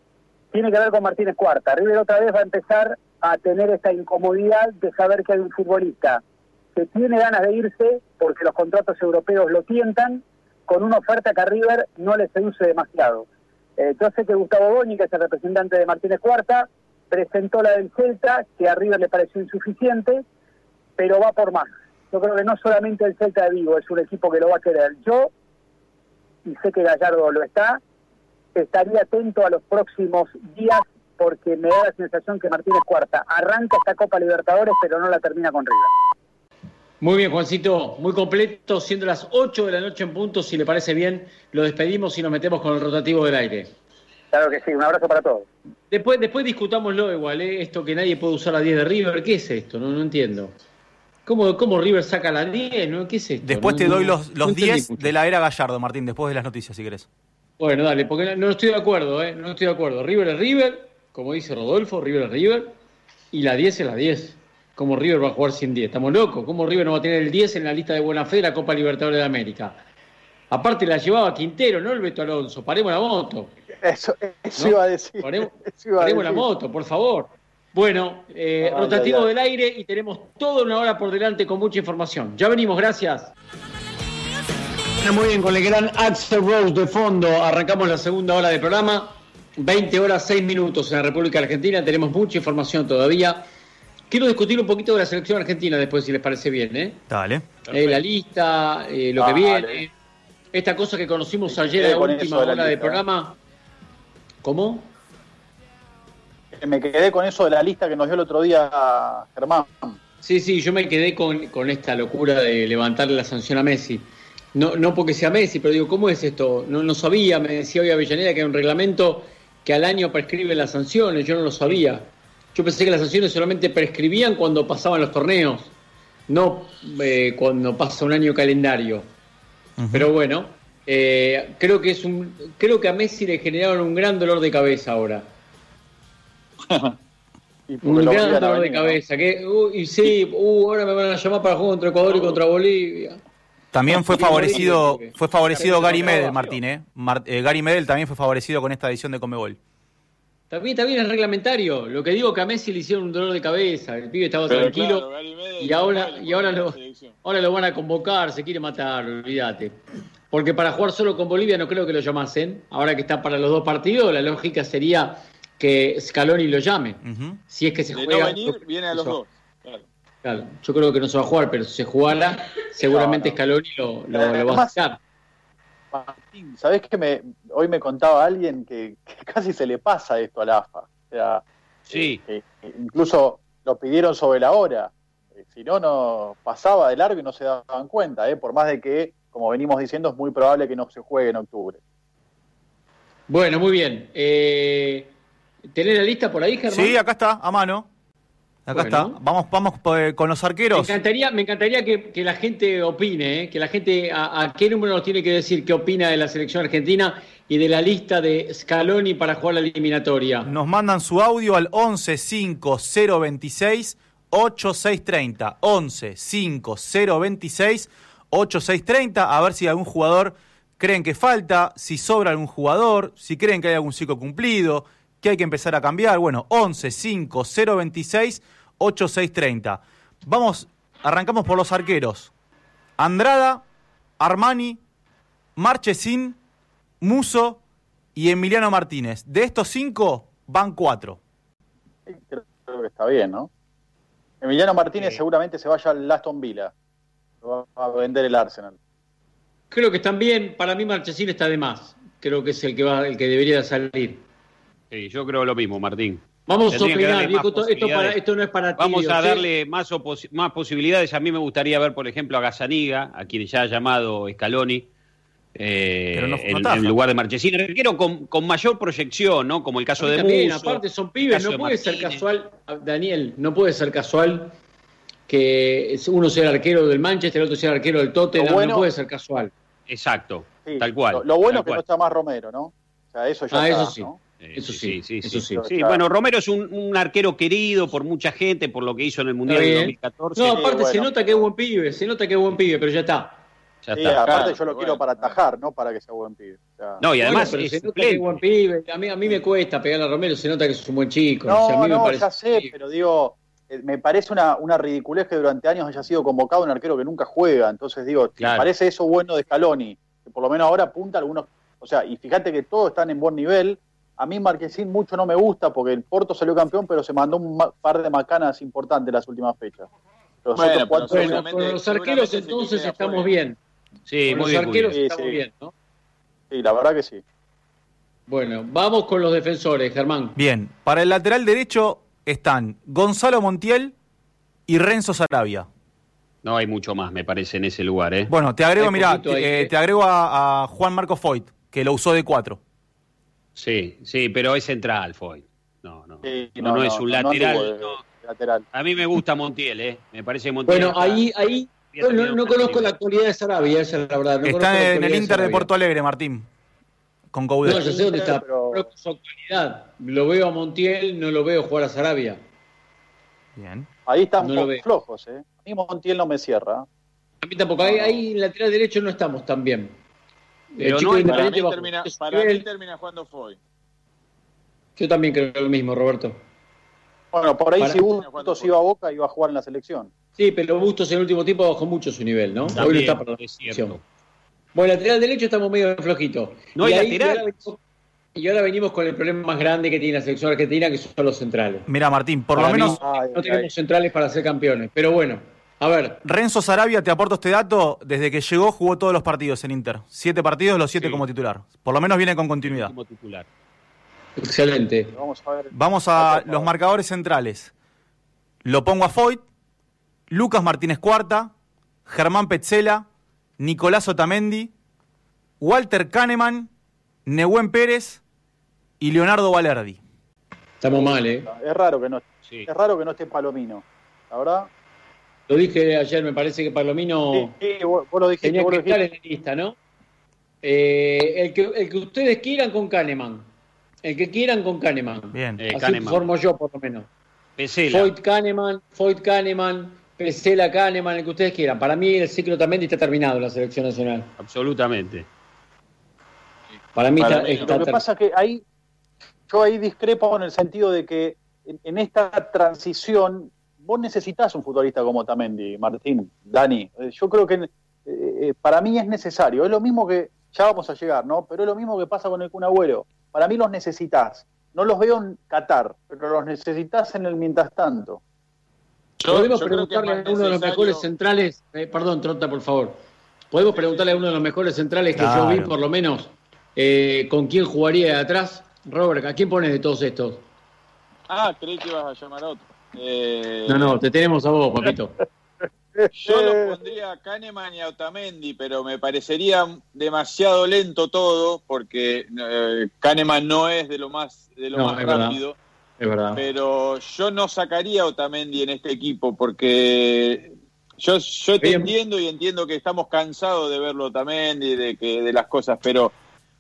tiene que ver con Martínez Cuarta. River otra vez va a empezar a tener esta incomodidad de saber que hay un futbolista que tiene ganas de irse porque los contratos europeos lo tientan, con una oferta que a River no le seduce demasiado. Eh, yo sé que Gustavo Boñi, que es el representante de Martínez Cuarta, presentó la del Celta, que a River le pareció insuficiente, pero va por más. Yo creo que no solamente el Celta de Vigo es un equipo que lo va a querer. Yo, y sé que Gallardo lo está, estaría atento a los próximos días porque me da la sensación que Martínez Cuarta arranca esta Copa Libertadores pero no la termina con River. Muy bien, Juancito, muy completo, siendo las 8 de la noche en punto, si le parece bien, lo despedimos y nos metemos con el rotativo del aire. Claro que sí, un abrazo para todos. Después, después discutámoslo igual, ¿eh? esto que nadie puede usar la 10 de River, ¿qué es esto? No, no entiendo. ¿Cómo, ¿Cómo River saca la 10? ¿no? ¿Qué es esto? Después te doy los, los 10 de la era Gallardo, Martín, después de las noticias, si querés. Bueno, dale, porque no, estoy de acuerdo, ¿eh? No estoy de acuerdo. River es River, como dice Rodolfo, River es River, y la 10 es la 10. ¿Cómo River va a jugar sin 10? Estamos locos. ¿Cómo River no va a tener el 10 en la lista de buena fe de la Copa Libertadores de América? Aparte la llevaba Quintero, no el Beto Alonso. Paremos la moto. Eso, iba a decir. Paremos, la moto, por favor. Bueno, eh, rotativo del aire y tenemos toda una hora por delante con mucha información. Ya venimos, gracias. Muy bien, con el gran Axel Rose de fondo arrancamos la segunda hora del programa. 20 horas 6 minutos en la República Argentina. Tenemos mucha información todavía. Quiero discutir un poquito de la selección argentina después, si les parece bien. ¿eh? Dale. Eh, la lista, eh, lo que viene. Esta cosa que conocimos ayer en la última hora del programa. ¿Cómo? Me quedé con eso de la lista que nos dio el otro día Germán. Sí, sí, yo me quedé con, con esta locura de levantarle la sanción a Messi. No, no porque sea Messi, pero digo, ¿cómo es esto? No, no sabía, me decía hoy Avellaneda que hay un reglamento que al año prescribe las sanciones, yo no lo sabía. Yo pensé que las sanciones solamente prescribían cuando pasaban los torneos, no eh, cuando pasa un año calendario. Pero bueno, eh, creo que es un, creo que a Messi le generaron un gran dolor de cabeza ahora. un gran dolor de cabeza. Que, y sí, uh, ahora me van a llamar para jugar contra Ecuador y contra Bolivia. También fue favorecido, fue favorecido Gary Medel, Martín, ¿eh? eh Gary Medel también fue favorecido con esta edición de Comebol. También, también es reglamentario. Lo que digo que a Messi le hicieron un dolor de cabeza. El pibe estaba tranquilo. y ahora, y ahora lo, ahora lo van a convocar, se quiere matar, olvídate. Porque para jugar solo con Bolivia no creo que lo llamasen. Ahora que está para los dos partidos, la lógica sería que Scaloni lo llame. Si es que se juega. viene a los dos. Claro. yo creo que no se va a jugar, pero si se jugara, seguramente Scaloni lo, lo, va a hacer. Martín, ¿sabés que me, hoy me contaba alguien que, casi se le pasa esto al AFA? O sea, sí. Eh, eh, incluso lo pidieron sobre la hora. Eh, si no, no pasaba de largo y no se daban cuenta, por más de que, como venimos diciendo, es muy probable que no se juegue en octubre. Bueno, muy bien. ¿Tenés la lista por ahí, Germán? Sí, acá está, a mano. Acá está. Vamos, vamos eh, con los arqueros. Me encantaría, me encantaría que, la gente opine, eh, que la gente a, qué número nos tiene que decir qué opina de la selección argentina y de la lista de Scaloni para jugar la eliminatoria. Nos mandan su audio al 11 5 026 8630. 11 5 026 8630. A ver si algún jugador creen que falta, si sobra algún jugador, si creen que hay algún ciclo cumplido, que hay que empezar a cambiar. Bueno, 11 5 026 8630. Vamos, arrancamos por los arqueros. Andrada, Armani, Marchesín, Muso y Emiliano Martínez. De estos cinco, van cuatro. creo que está bien, ¿no? Emiliano Martínez seguramente se vaya al Aston Villa. va a vender el Arsenal. Creo que están bien. Para mí Marchesín está de más. Creo que es el que va, el que debería salir. Sí, yo creo lo mismo, Martín. Vamos a opinar, esto, no es para ti. Vamos a darle más, más posibilidades. A mí me gustaría ver, por ejemplo, a Gazaniga, a quien ya ha llamado Scaloni, eh, en, lugar de Marchesín. Quiero con, con, mayor proyección, ¿no? Como el caso de también, aparte son pibes, no puede ser casual, Daniel, no puede ser casual que uno sea el arquero del Manchester, el otro sea el arquero del Tottenham, no puede ser casual. Exacto, tal cual. Lo, bueno es que no está más Romero, ¿no? O sea, eso ya ah, está, eso sí. Eso sí, sí, sí. sí, bueno, Romero es un, arquero querido por mucha gente, por lo que hizo en el Mundial de 2014. No, aparte se nota que es buen pibe, se nota que es buen pibe, pero ya está. Ya está. aparte yo lo quiero para atajar, no para que sea buen pibe. no, y además se nota que es buen pibe. A mí, a mí me cuesta pegar a Romero, se nota que es un buen chico. No, a mí no, me parece ya sé, pero digo, eh, me parece una, una ridiculez que durante años haya sido convocado un arquero que nunca juega. Entonces digo, me parece eso bueno de Scaloni, que por lo menos ahora apunta a algunos. O sea, y fíjate que todos están en buen nivel a mí Marquesín mucho no me gusta porque el Porto salió campeón, pero se mandó un par de macanas importantes las últimas fechas. Los bueno, con los arqueros entonces estamos bien. Sí, con los arqueros estamos bien, ¿no? Sí, la verdad que sí. Bueno, vamos con los defensores, Germán. Bien, para el lateral derecho están Gonzalo Montiel y Renzo Sarabia. No hay mucho más, me parece, en ese lugar, ¿eh? Bueno, te agrego, mira, te, eh, te, agrego a, a Juan Marco Foyt, que lo usó de cuatro. Sí, sí, pero es central, Foy. No, no. no, no, es un lateral, A mí me gusta Montiel, ¿eh? Me parece Montiel. Bueno, ahí, ahí no, conozco la actualidad de Sarabia, esa es la verdad. está en el Inter de, Porto Alegre, Martín. Con Coudet. No, yo sé dónde está, pero su actualidad. Lo veo a Montiel, no lo veo jugar a Sarabia. Bien. Ahí están flojos, ¿eh? A mí Montiel no me cierra. A mí tampoco. Ahí, ahí en lateral derecho no estamos tan bien. Pero no, para, mí termina, para mí termina jugando Foy. Yo también creo lo mismo, Roberto. Bueno, por ahí si Bustos iba a Boca iba a jugar en la selección. Sí, pero Bustos en el último tiempo bajó mucho su nivel, ¿no? Hoy no está para la selección. Bueno, lateral derecho estamos medio flojitos. No hay lateral. Y ahora, venimos con el problema más grande que tiene la selección argentina, que son los centrales. Mira, Martín, por lo menos no tenemos centrales para ser campeones. Pero bueno, a ver. Renzo Sarabia, te aporto este dato, desde que llegó jugó todos los partidos en Inter. Siete partidos, los siete como titular. Por lo menos viene con continuidad. Como titular. Excelente. Vamos a, los marcadores centrales. Lo pongo a Foyt, Lucas Martínez Cuarta, Germán Petzela, Nicolás Otamendi, Walter Kahneman, Nehuen Pérez y Leonardo Valerdi. Estamos mal, ¿eh? Es raro que no, es raro que no esté Palomino. La verdad, lo dije ayer, me parece que Palomino sí, vos, lo dijiste, tenía que estar en la lista, ¿no? Eh, el, que, el que ustedes quieran con Kahneman. El que quieran con Kahneman. Bien. Eh, Así formo yo, por lo menos. Pesela. Foyt Kahneman, Foyt Kahneman, Pesela Kahneman, el que ustedes quieran. Para mí el ciclo también está terminado en la selección nacional. Absolutamente. Para mí está, Lo que pasa es que ahí yo ahí discrepo en el sentido de que en, esta transición vos necesitas un futbolista como Tamendi, Martín, Dani. Eh, yo creo que eh, eh, para mí es necesario. Es lo mismo que, ya vamos a llegar, ¿no? Pero es lo mismo que pasa con el Kun Agüero. Para mí los necesitas. No los veo en Qatar, pero los necesitas en el mientras tanto. Podemos preguntarle a uno de los mejores centrales, perdón, Trota, por favor. Podemos preguntarle a uno de los mejores centrales que yo vi, por lo menos, con quién jugaría de atrás. Robert, ¿a quién pones de todos estos? Ah, creí que ibas a llamar a otro. Eh, no, no, te tenemos a vos, papito. Yo lo pondría a Kahneman y a Otamendi, pero me parecería demasiado lento todo, porque eh, Kahneman no es de lo más, de lo más rápido. es verdad. Pero yo no sacaría a Otamendi en este equipo, porque yo, yo te entiendo y entiendo que estamos cansados de verlo Otamendi, de, que, de las cosas, pero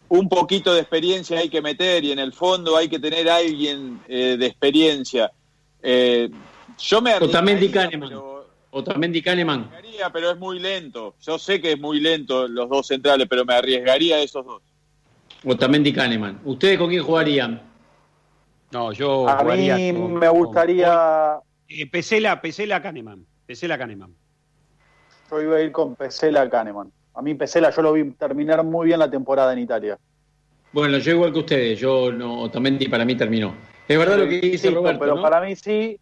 un poquito de experiencia hay que meter y en el fondo hay que tener a alguien eh, de experiencia. Eh, yo me Otamendi Kahneman. Pero, Otamendi Kahneman. Pero es muy lento. Yo sé que es muy lento los dos centrales, pero me arriesgaría a esos dos. Otamendi Kahneman. ¿Ustedes con quién jugarían? No, yo a mí me gustaría... Eh, Pesela, Pesela Kahneman. Pesela Kahneman. Yo iba a ir con Pesela Kahneman. A mí Pesela yo lo vi terminar muy bien la temporada en Italia. Bueno, yo igual que ustedes, yo no, Otamendi para mí terminó. Es verdad lo que dice Roberto, Pero para mí sí,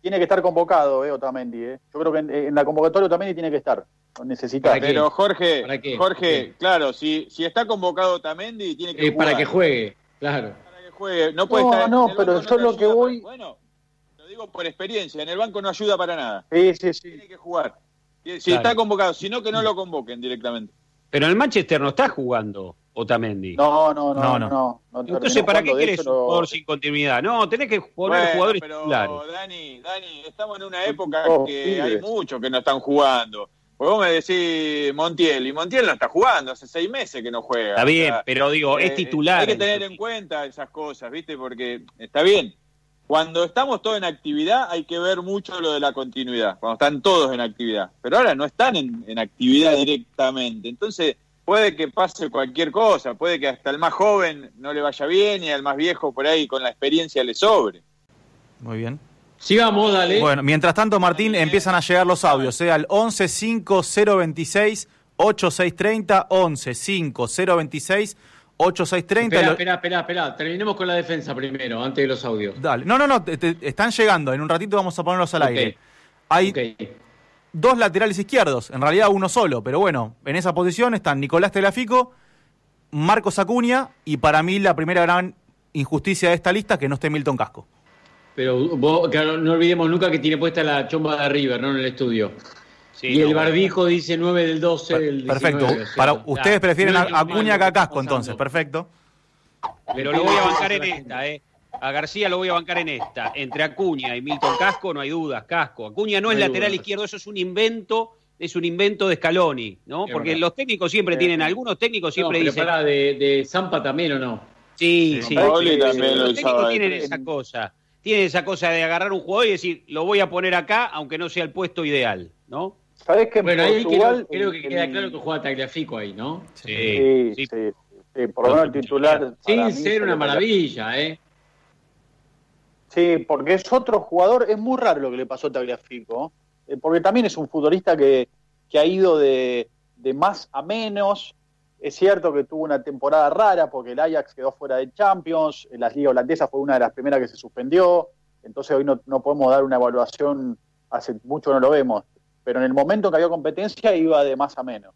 tiene que estar convocado, eh, Otamendi. Eh. Yo creo que en, la convocatoria Otamendi tiene que estar. Necesita. Pero Jorge, Jorge, claro, si, si está convocado Otamendi, tiene que eh, Para que juegue, claro. Para que juegue. No puede estar. No, pero yo lo que voy. bueno, lo digo por experiencia. En el banco no ayuda para nada. Sí, sí, sí. Tiene que jugar. Si está convocado, si no, que no lo convoquen directamente. Pero el Manchester no está jugando Otamendi. No, no, no. no, Entonces, ¿para qué quieres un jugador sin continuidad? No, tenés que poner jugadores pero, Dani, Dani, estamos en una época oh, que hay muchos que no están jugando. Pues vos me decís Montiel, y Montiel no está jugando, hace seis meses que no juega. Está bien, pero digo, es eh, titular. Hay que tener en cuenta esas cosas, ¿viste? Porque está bien, cuando estamos todos en actividad hay que ver mucho lo de la continuidad, cuando están todos en actividad. Pero ahora no están en, actividad directamente. Entonces puede que pase cualquier cosa, puede que hasta el más joven no le vaya bien y al más viejo por ahí con la experiencia le sobre. Muy bien. Sigamos, dale. Bueno, mientras tanto, Martín, empiezan a llegar los audios, ¿eh? al 11 5 026 8630, 11 5 026 8630. Espera, espera, espera, espera. Terminemos con la defensa primero, antes de los audios. Dale. No, no, no, están llegando. En un ratito vamos a ponerlos al aire. Hay dos laterales izquierdos, en realidad uno solo, pero bueno, en esa posición están Nicolás Telafico, Marcos Acuña y para mí la primera gran injusticia de esta lista que no esté Milton Casco. Pero vos, no olvidemos nunca que tiene puesta la chomba de River, ¿no? En el estudio y el barbijo dice 9 del 12 del Perfecto. Para, ustedes prefieren a Acuña que a Casco, entonces. Perfecto. Pero lo voy a bancar en esta, ¿eh? A García lo voy a bancar en esta. Entre Acuña y Milton Casco no hay dudas, Casco. Acuña no, es lateral izquierdo, eso es un invento, es un invento de Scaloni, ¿no? Porque los técnicos siempre tienen, algunos técnicos siempre dicen. Para de, de Zampa también o no? Sí, sí. los técnicos tienen esa cosa. Tienen esa cosa de agarrar un jugador y decir, lo voy a poner acá, aunque no sea el puesto ideal, ¿no? ¿Sabes que bueno, ahí creo, que queda claro que juega Tagliafico ahí, ¿no? Sí, sí, sí. por lo menos el titular. Sin ser una maravilla, ¿eh? Sí, porque es otro jugador, es muy raro lo que le pasó a Tagliafico, eh, porque también es un futbolista que, que ha ido de, de, más a menos. Es cierto que tuvo una temporada rara porque el Ajax quedó fuera de Champions, la Liga Holandesa fue una de las primeras que se suspendió, entonces hoy no, no podemos dar una evaluación, hace mucho no lo vemos pero en el momento que había competencia iba de más a menos.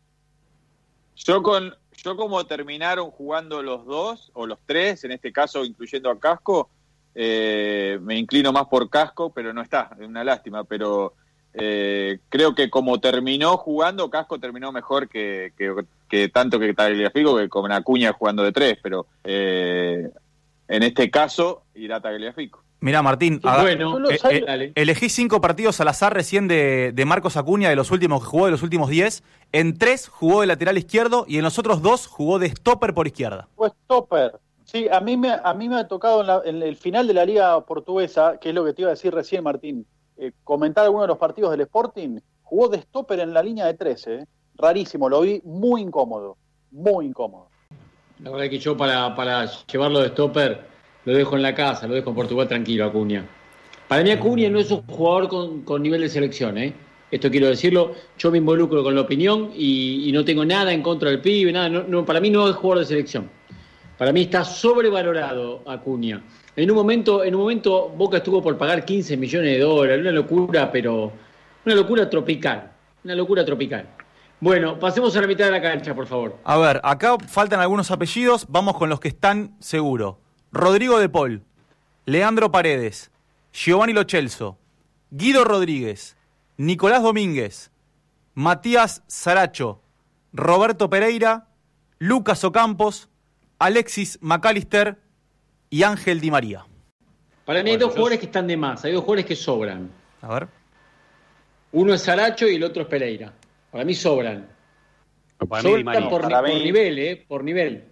Yo con yo como terminaron jugando los dos o los tres, en este caso incluyendo a Casco, eh, me inclino más por Casco, pero no está, es una lástima, pero eh, creo que como terminó jugando, Casco terminó mejor que, que, tanto que Tagliafico que con Acuña jugando de tres, pero eh, en este caso irá Tagliafico. Mira, Martín, bueno, eh, eh, elegí cinco partidos al azar recién de, Marcos Acuña, de los últimos que jugó, de los últimos diez. En tres jugó de lateral izquierdo y en los otros dos jugó de stopper por izquierda. Pues stopper. Sí, a mí me, a mí me ha tocado en, el final de la liga portuguesa, que es lo que te iba a decir recién, Martín, eh, comentar alguno de los partidos del Sporting, jugó de stopper en la línea de 13. Rarísimo, lo vi muy incómodo, muy incómodo. La verdad que yo para, llevarlo de stopper lo dejo en la casa, lo dejo en Portugal tranquilo, Acuña. Para mí Acuña no es un jugador con, nivel de selección, ¿eh? Esto quiero decirlo, yo me involucro con la opinión y, no tengo nada en contra del pibe, nada, no, para mí no es jugador de selección. Para mí está sobrevalorado Acuña. En un momento, en un momento Boca estuvo por pagar 15 millones de dólares, una locura, pero una locura tropical, una locura tropical. Bueno, pasemos a la mitad de la cancha, por favor. A ver, acá faltan algunos apellidos, vamos con los que están seguros. Rodrigo de Paul, Leandro Paredes, Giovanni Lochelso, Guido Rodríguez, Nicolás Domínguez, Matías Saracho, Roberto Pereira, Lucas Ocampos, Alexis McAllister y Ángel Di María. Para mí hay dos jugadores que están de más, hay dos jugadores que sobran. A ver. Uno es Saracho y el otro es Pereira. Para mí sobran. Para sobran mí, por, por nivel, ¿eh? Por nivel.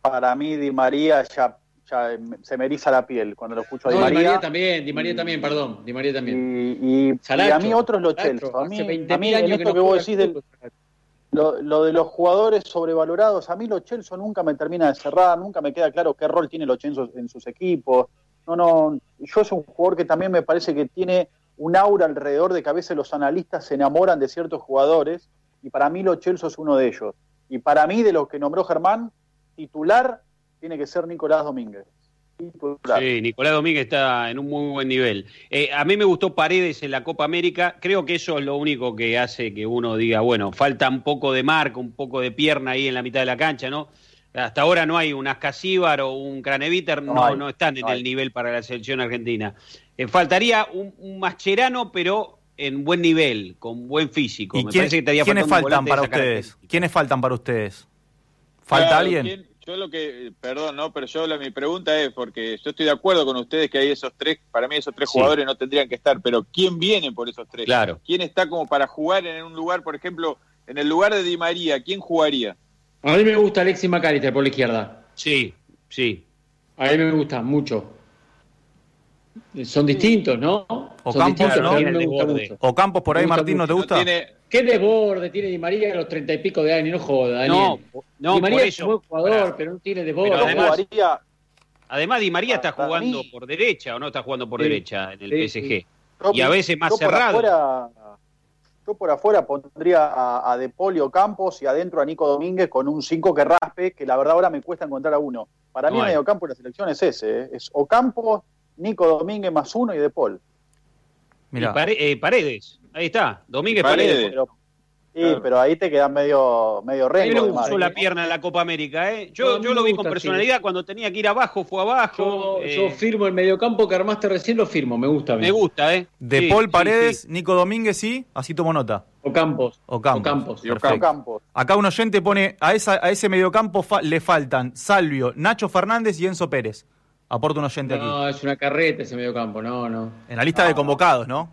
Para mí Di María ya ya se me eriza la piel cuando lo escucho a Di María. Di María también, Di María también, perdón, Di María también. Y, a mí otros lo Chelsea. A mí, a mí en esto que, vos decís del, lo, de los jugadores sobrevalorados, a mí los Chelsea nunca me termina de cerrar, nunca me queda claro qué rol tiene los Chelsea en sus equipos. No, no, yo es un jugador que también me parece que tiene un aura alrededor de que a veces los analistas se enamoran de ciertos jugadores y para mí los Chelsea es uno de ellos. Y para mí, de los que nombró Germán, titular tiene que ser Nicolás Domínguez. Sí, Nicolás Domínguez está en un muy buen nivel. Eh, a mí me gustó Paredes en la Copa América. Creo que eso es lo único que hace que uno diga, bueno, falta un poco de marca, un poco de pierna ahí en la mitad de la cancha, ¿no? Hasta ahora no hay un Ascasíbar o un Craneviter, no, no, están en el nivel para la selección argentina. Eh, faltaría un, un, Mascherano, pero en buen nivel, con buen físico. ¿Y ¿Quiénes faltan para ustedes? ¿Quiénes faltan para ustedes? ¿Falta alguien? Yo lo que, perdón, no, pero yo mi pregunta es, porque yo estoy de acuerdo con ustedes que hay esos tres, para mí esos tres jugadores no tendrían que estar, pero ¿quién viene por esos tres? Claro. ¿Quién está como para jugar en un lugar, por ejemplo, en el lugar de Di María, ¿quién jugaría? A mí me gusta Alexis McAllister por la izquierda. Sí, sí. A mí me gusta mucho. Son distintos, ¿no? O Campos, ¿no? O Campos por ahí, Martín, ¿no te gusta? ¿Qué desborde tiene Di María a los treinta y pico de años? No joda, Daniel. No, no Di María es un buen jugador, pero no tiene desborde. Además, además, Di María está jugando por derecha o no está jugando por derecha en el PSG. y a veces más cerrado. yo por afuera pondría a, a De Polio Campos y adentro a Nico Domínguez con un 5 que raspe, que la verdad ahora me cuesta encontrar a uno. Para mí, el medio campo de la selección es ese: ¿eh? es Ocampos, Nico Domínguez más uno y De Paul. Mira. Eh, Paredes. Ahí está, Domínguez Paredes. sí, pero ahí te quedan medio, medio rengo. no usó la pierna en la Copa América, ¿eh? Yo, yo lo vi con personalidad, cuando tenía que ir abajo, fue abajo. Yo, eh. firmo el mediocampo que armaste recién, lo firmo, me gusta. Me gusta, ¿eh? De Paul Paredes, Nico Domínguez, sí, así tomo nota. O Campos. O Campos. Acá un oyente pone, a, esa, a ese mediocampo le faltan Salvio, Nacho Fernández y Enzo Pérez. Aporta un oyente aquí. No, es una carreta ese mediocampo, no, no. En la lista de convocados, ¿no?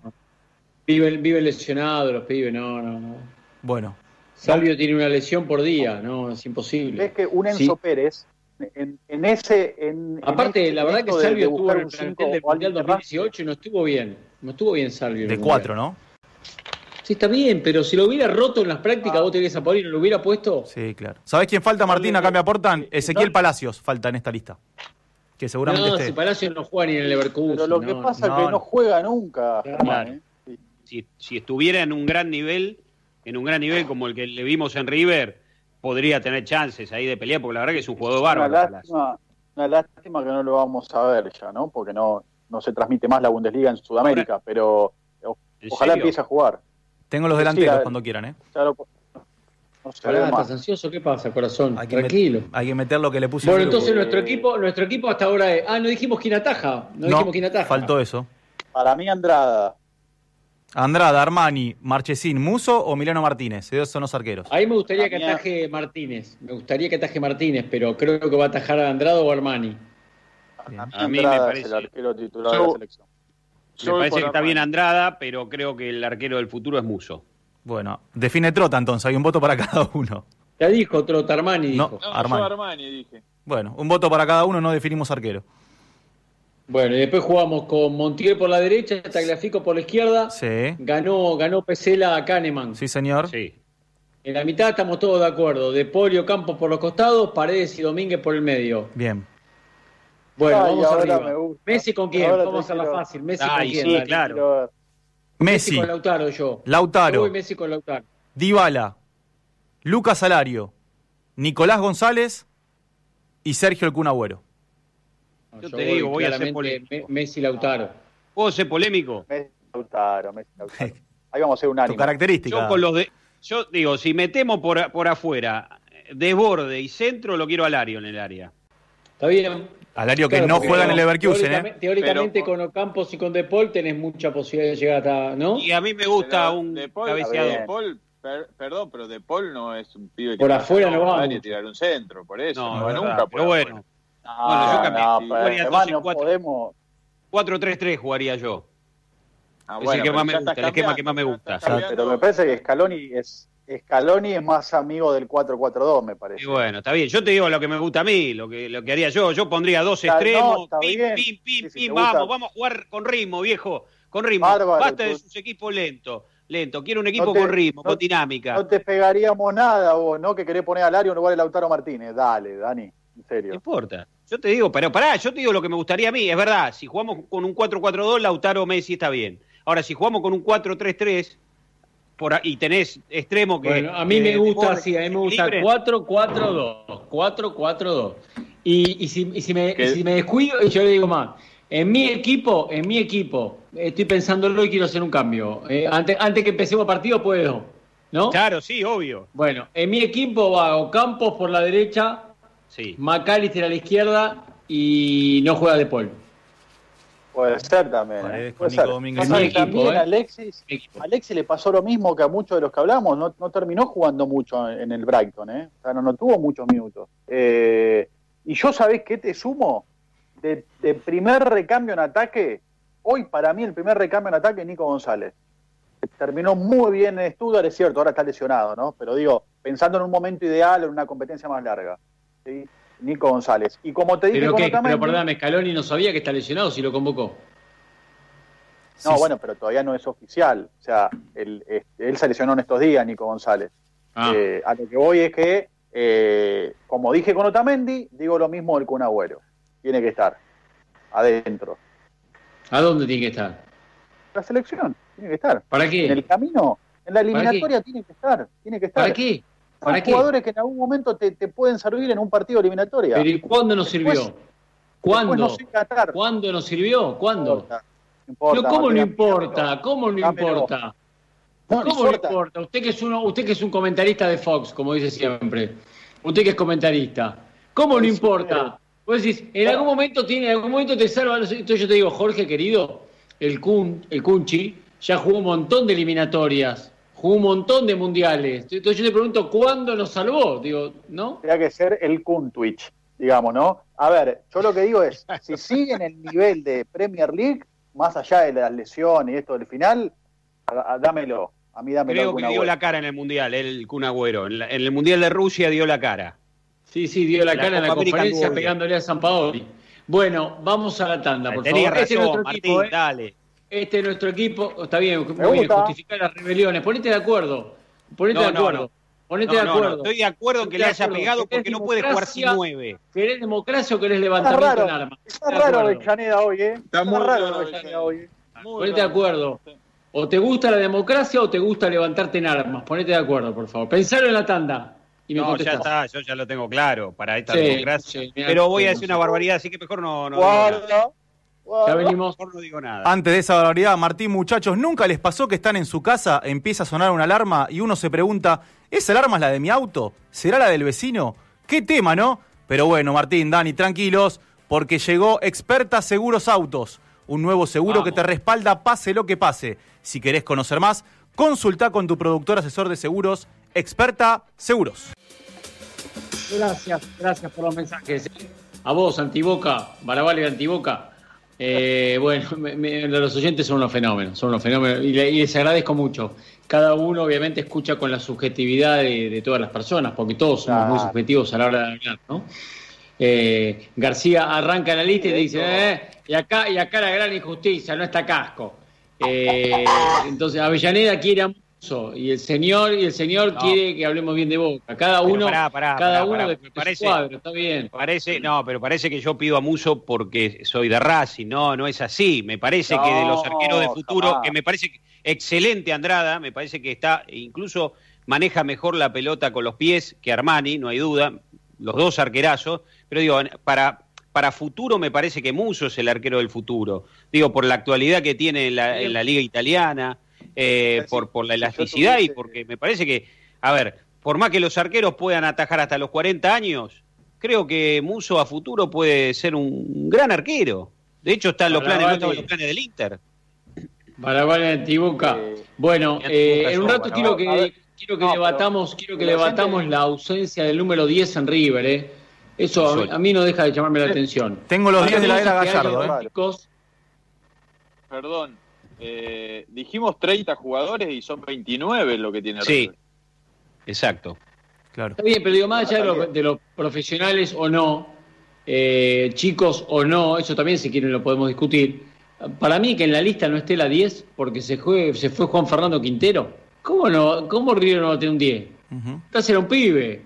Vive, vive lesionado los pibes, no, no, no. Bueno. Salvio tiene una lesión por día, no, es imposible. Es que un Enzo Pérez, en, ese. En, Aparte, la verdad que Salvio estuvo en el plantel del Mundial 2018 y no estuvo bien. No estuvo bien Salvio. De cuatro, ¿no? Sí, está bien, pero si lo hubiera roto en las prácticas, ah. vos tenés a poner y lo hubiera puesto. Sí, claro. ¿Sabés quién falta, Martín? Acá me aportan. Ezequiel Palacios falta en esta lista. Que seguramente no, si Palacios no juega ni en el Leverkusen. Pero lo que pasa es que no juega nunca. Claro. ¿eh? si, estuviera en un gran nivel, en un gran nivel como el que le vimos en River, podría tener chances ahí de pelear, porque la verdad que es un jugador bárbaro. Una lástima, que no lo vamos a ver ya, ¿no? Porque no, no se transmite más la Bundesliga en Sudamérica, pero ojalá empiece a jugar. Tengo los delanteros cuando quieran, ¿eh? No ¿Estás ansioso? ¿Qué pasa, corazón? Tranquilo. hay que meter lo que le puse. Bueno, entonces nuestro equipo, nuestro equipo hasta ahora es. Ah, no dijimos quién ataja. No, dijimos quién ataja. Faltó eso. Para mí, Andrada. Andrada, Armani, Marchesín, Muso o Milano Martínez. Esos son los arqueros. Ahí me gustaría que ataje Martínez. Me gustaría que ataje Martínez, pero creo que va a atajar a Andrada o Armani. A mí, me parece. el arquero titular de la selección. Me parece que está bien Andrada, pero creo que el arquero del futuro es Muso. Bueno, define Trota entonces, hay un voto para cada uno. Ya dijo Trota, Armani dijo. No, Armani. Armani dije. Bueno, un voto para cada uno, no definimos arquero. Bueno, y después jugamos con Montiel por la derecha, Tagliafico por la izquierda. Sí. Ganó, ganó Pesela a Kahneman. Sí, señor. Sí. En la mitad estamos todos de acuerdo. De Polio Campos por los costados, Paredes y Domínguez por el medio. Bien. Bueno, vamos arriba. Messi con quién? Vamos a hacerla fácil. Messi con quién. Sí, claro. Messi. con Lautaro yo. Lautaro. Yo voy Messi con Lautaro. Dybala. Lucas Salario. Nicolás González y Sergio El Cunagüero. Yo, te digo, voy a ser polémico. Messi Lautaro. ¿Puedo ser polémico? Messi Lautaro, Messi Lautaro. Ahí vamos a hacer un ánimo. Tu característica. Yo, con los de, yo digo, si metemos por, por afuera, desborde y centro, lo quiero Alario en el área. Está bien. Alario que no juega en el Leverkusen, ¿eh? Teóricamente con Ocampos y con De Paul tenés mucha posibilidad de llegar hasta, ¿no? Y a mí me gusta un de Paul, cabeceado. De Paul, perdón, pero De Paul no es un pibe que por afuera no va a tirar un centro, por eso. No, no, no nunca. Pero bueno. No, bueno, yo cambié. No, no podemos. 4-3-3 jugaría yo. Ah, es el, que más me gusta, el esquema que más me gusta. Pero me parece que Scaloni es Scaloni es más amigo del 4-4-2, me parece. Y bueno, está bien. Yo te digo lo que me gusta a mí, lo que, lo que haría yo. Yo pondría dos extremos. pim, pim, pim, pim, vamos, vamos a jugar con ritmo, viejo. Con ritmo. Basta de sus equipos lentos. Lento. Quiero un equipo con ritmo, con dinámica. No te pegaríamos nada vos, ¿no? Que querés poner al área en lugar de Lautaro Martínez. Dale, Dani. En serio. No importa. Yo te digo, pero pará, yo te digo lo que me gustaría a mí. Es verdad, si jugamos con un 4-4-2, Lautaro Messi está bien. Ahora, si jugamos con un 4-3-3 y tenés extremo que. Bueno, a mí me gusta así, a mí me gusta 4-4-2. 4-4-2. Y, y, si, y si, me, si me descuido, yo le digo más. En mi equipo, en mi equipo, estoy pensándolo y quiero hacer un cambio. Eh, antes, antes que empecemos partido, puedo. ¿No? Claro, sí, obvio. Bueno, en mi equipo va Ocampos por la derecha, sí. McAllister a la izquierda y no juega De Paul. Puede ser también. Puede ser. también ¿eh? Alexis, Alexis le pasó lo mismo que a muchos de los que hablamos, no, no terminó jugando mucho en el Brighton, ¿eh? o sea, no, no tuvo muchos minutos. Eh, y yo, ¿sabés qué te sumo? De, primer recambio en ataque, hoy para mí el primer recambio en ataque es Nico González. Terminó muy bien en Stuttgart, es cierto, ahora está lesionado, ¿no? Pero digo, pensando en un momento ideal, en una competencia más larga. ¿sí? Nico González. Y como te dije, pero, que, pero perdóname, Scaloni no sabía que está lesionado si lo convocó. No, bueno, pero todavía no es oficial. O sea, él, él se lesionó en estos días, Nico González. Ah. Eh, a lo que voy es que, eh, como dije con Otamendi, digo lo mismo del Kun Agüero. Tiene que estar adentro. ¿A dónde tiene que estar? La selección, tiene que estar. ¿Para qué? En el camino, en la eliminatoria tiene que estar, tiene que estar. ¿Para qué? Son jugadores que en algún momento te, pueden servir en un partido eliminatorio. Pero ¿y cuándo nos sirvió? ¿Cuándo? ¿Cuándo nos sirvió? ¿Cuándo? ¿Cómo no importa? ¿Cómo no importa? ¿Cómo no importa? Usted que es uno, usted que es un comentarista de Fox, como dice siempre. Usted que es comentarista. ¿Cómo no importa? Vos decís, en algún momento tiene, en algún momento te salva. Entonces yo te digo, Jorge querido, el Kun, el Kunchi, ya jugó un montón de eliminatorias jugó un montón de mundiales. Entonces yo le pregunto, ¿cuándo nos salvó? Digo, ¿no? Tendría que ser el Kun Twitch, digamos, ¿no? A ver, yo lo que digo es, si sigue en el nivel de Premier League, más allá de las lesiones y esto del final, dámelo. A mí dámelo. Creo que dio la cara en el Mundial, el Kun Agüero. En, el Mundial de Rusia dio la cara. Sí, sí, dio la, cara en la conferencia pegándole a San Paoli. Bueno, vamos a la tanda, por favor. Este razón, Martín, ¿eh? dale. Este es nuestro equipo. Está bien, muy bien, justificar las rebeliones. Ponete de acuerdo. Ponete de acuerdo. Ponete de acuerdo. estoy de acuerdo que le haya pegado porque no puede jugar sin nueve. ¿Querés democracia o querés levantamiento en armas? Está raro Avellaneda hoy, ¿eh? Está, muy raro Avellaneda hoy. Ponete de acuerdo. O te gusta la democracia o te gusta levantarte en armas. Ponete de acuerdo, por favor. Pensalo en la tanda. Y me no, ya está, yo ya lo tengo claro para esta democracia. Pero voy a decir una barbaridad, así que mejor no. no ya venimos. No digo nada. Antes de esa barbaridad, Martín, muchachos, ¿nunca les pasó que están en su casa, empieza a sonar una alarma y uno se pregunta, ¿esa alarma es la de mi auto? ¿Será la del vecino? ¿Qué tema, no? Pero bueno, Martín, Dani, tranquilos, porque llegó Experta Seguros Autos, un nuevo seguro que te respalda pase lo que pase. Si querés conocer más, consulta con tu productor asesor de seguros, Experta Seguros. Gracias, gracias por los mensajes. ¿eh? A vos, Antiboca, Barabale de Antiboca. Eh, bueno, los oyentes son unos fenómenos, son unos fenómenos y, les agradezco mucho. Cada uno obviamente escucha con la subjetividad de, todas las personas, porque todos somos muy subjetivos a la hora de hablar, ¿no? Eh, García arranca la lista y te dice, eh, y acá y acá la gran injusticia, no está casco. entonces Avellaneda quiere y el señor y el señor quiere que hablemos bien de Boca. Cada uno, cada uno de parece, cuadro, está bien. Parece, no, pero parece que yo pido a Muso porque soy de Racing. No, no es así. Me parece que de los arqueros de futuro, que me parece excelente Andrada, me parece que está incluso maneja mejor la pelota con los pies que Armani, no hay duda. Los dos arquerazos, pero digo, para para futuro me parece que Muso es el arquero del futuro. Digo, por la actualidad que tiene en la, liga italiana, eh, por, por la elasticidad y porque me parece que, a ver, por más que los arqueros puedan atajar hasta los 40 años, creo que Muso a futuro puede ser un gran arquero. De hecho, están los planes, los planes del Inter. Para Tibuca. Eh, bueno, eh, en un rato quiero que, quiero que debatamos, quiero que debatamos la ausencia del número 10 en River, ¿eh? Eso a mí, no deja de llamarme la atención. Tengo los 10 de la era Gallardo. ¿eh? Perdón, eh, dijimos 30 jugadores y son 29 lo que tiene Sí, exacto. Claro. Está bien, pero digo, más allá de, los profesionales o no, eh, chicos o no, eso también si quieren lo podemos discutir. Para mí que en la lista no esté la 10 porque se, se fue Juan Fernando Quintero. ¿Cómo no? ¿Cómo River no va a tener un 10? Uh un pibe.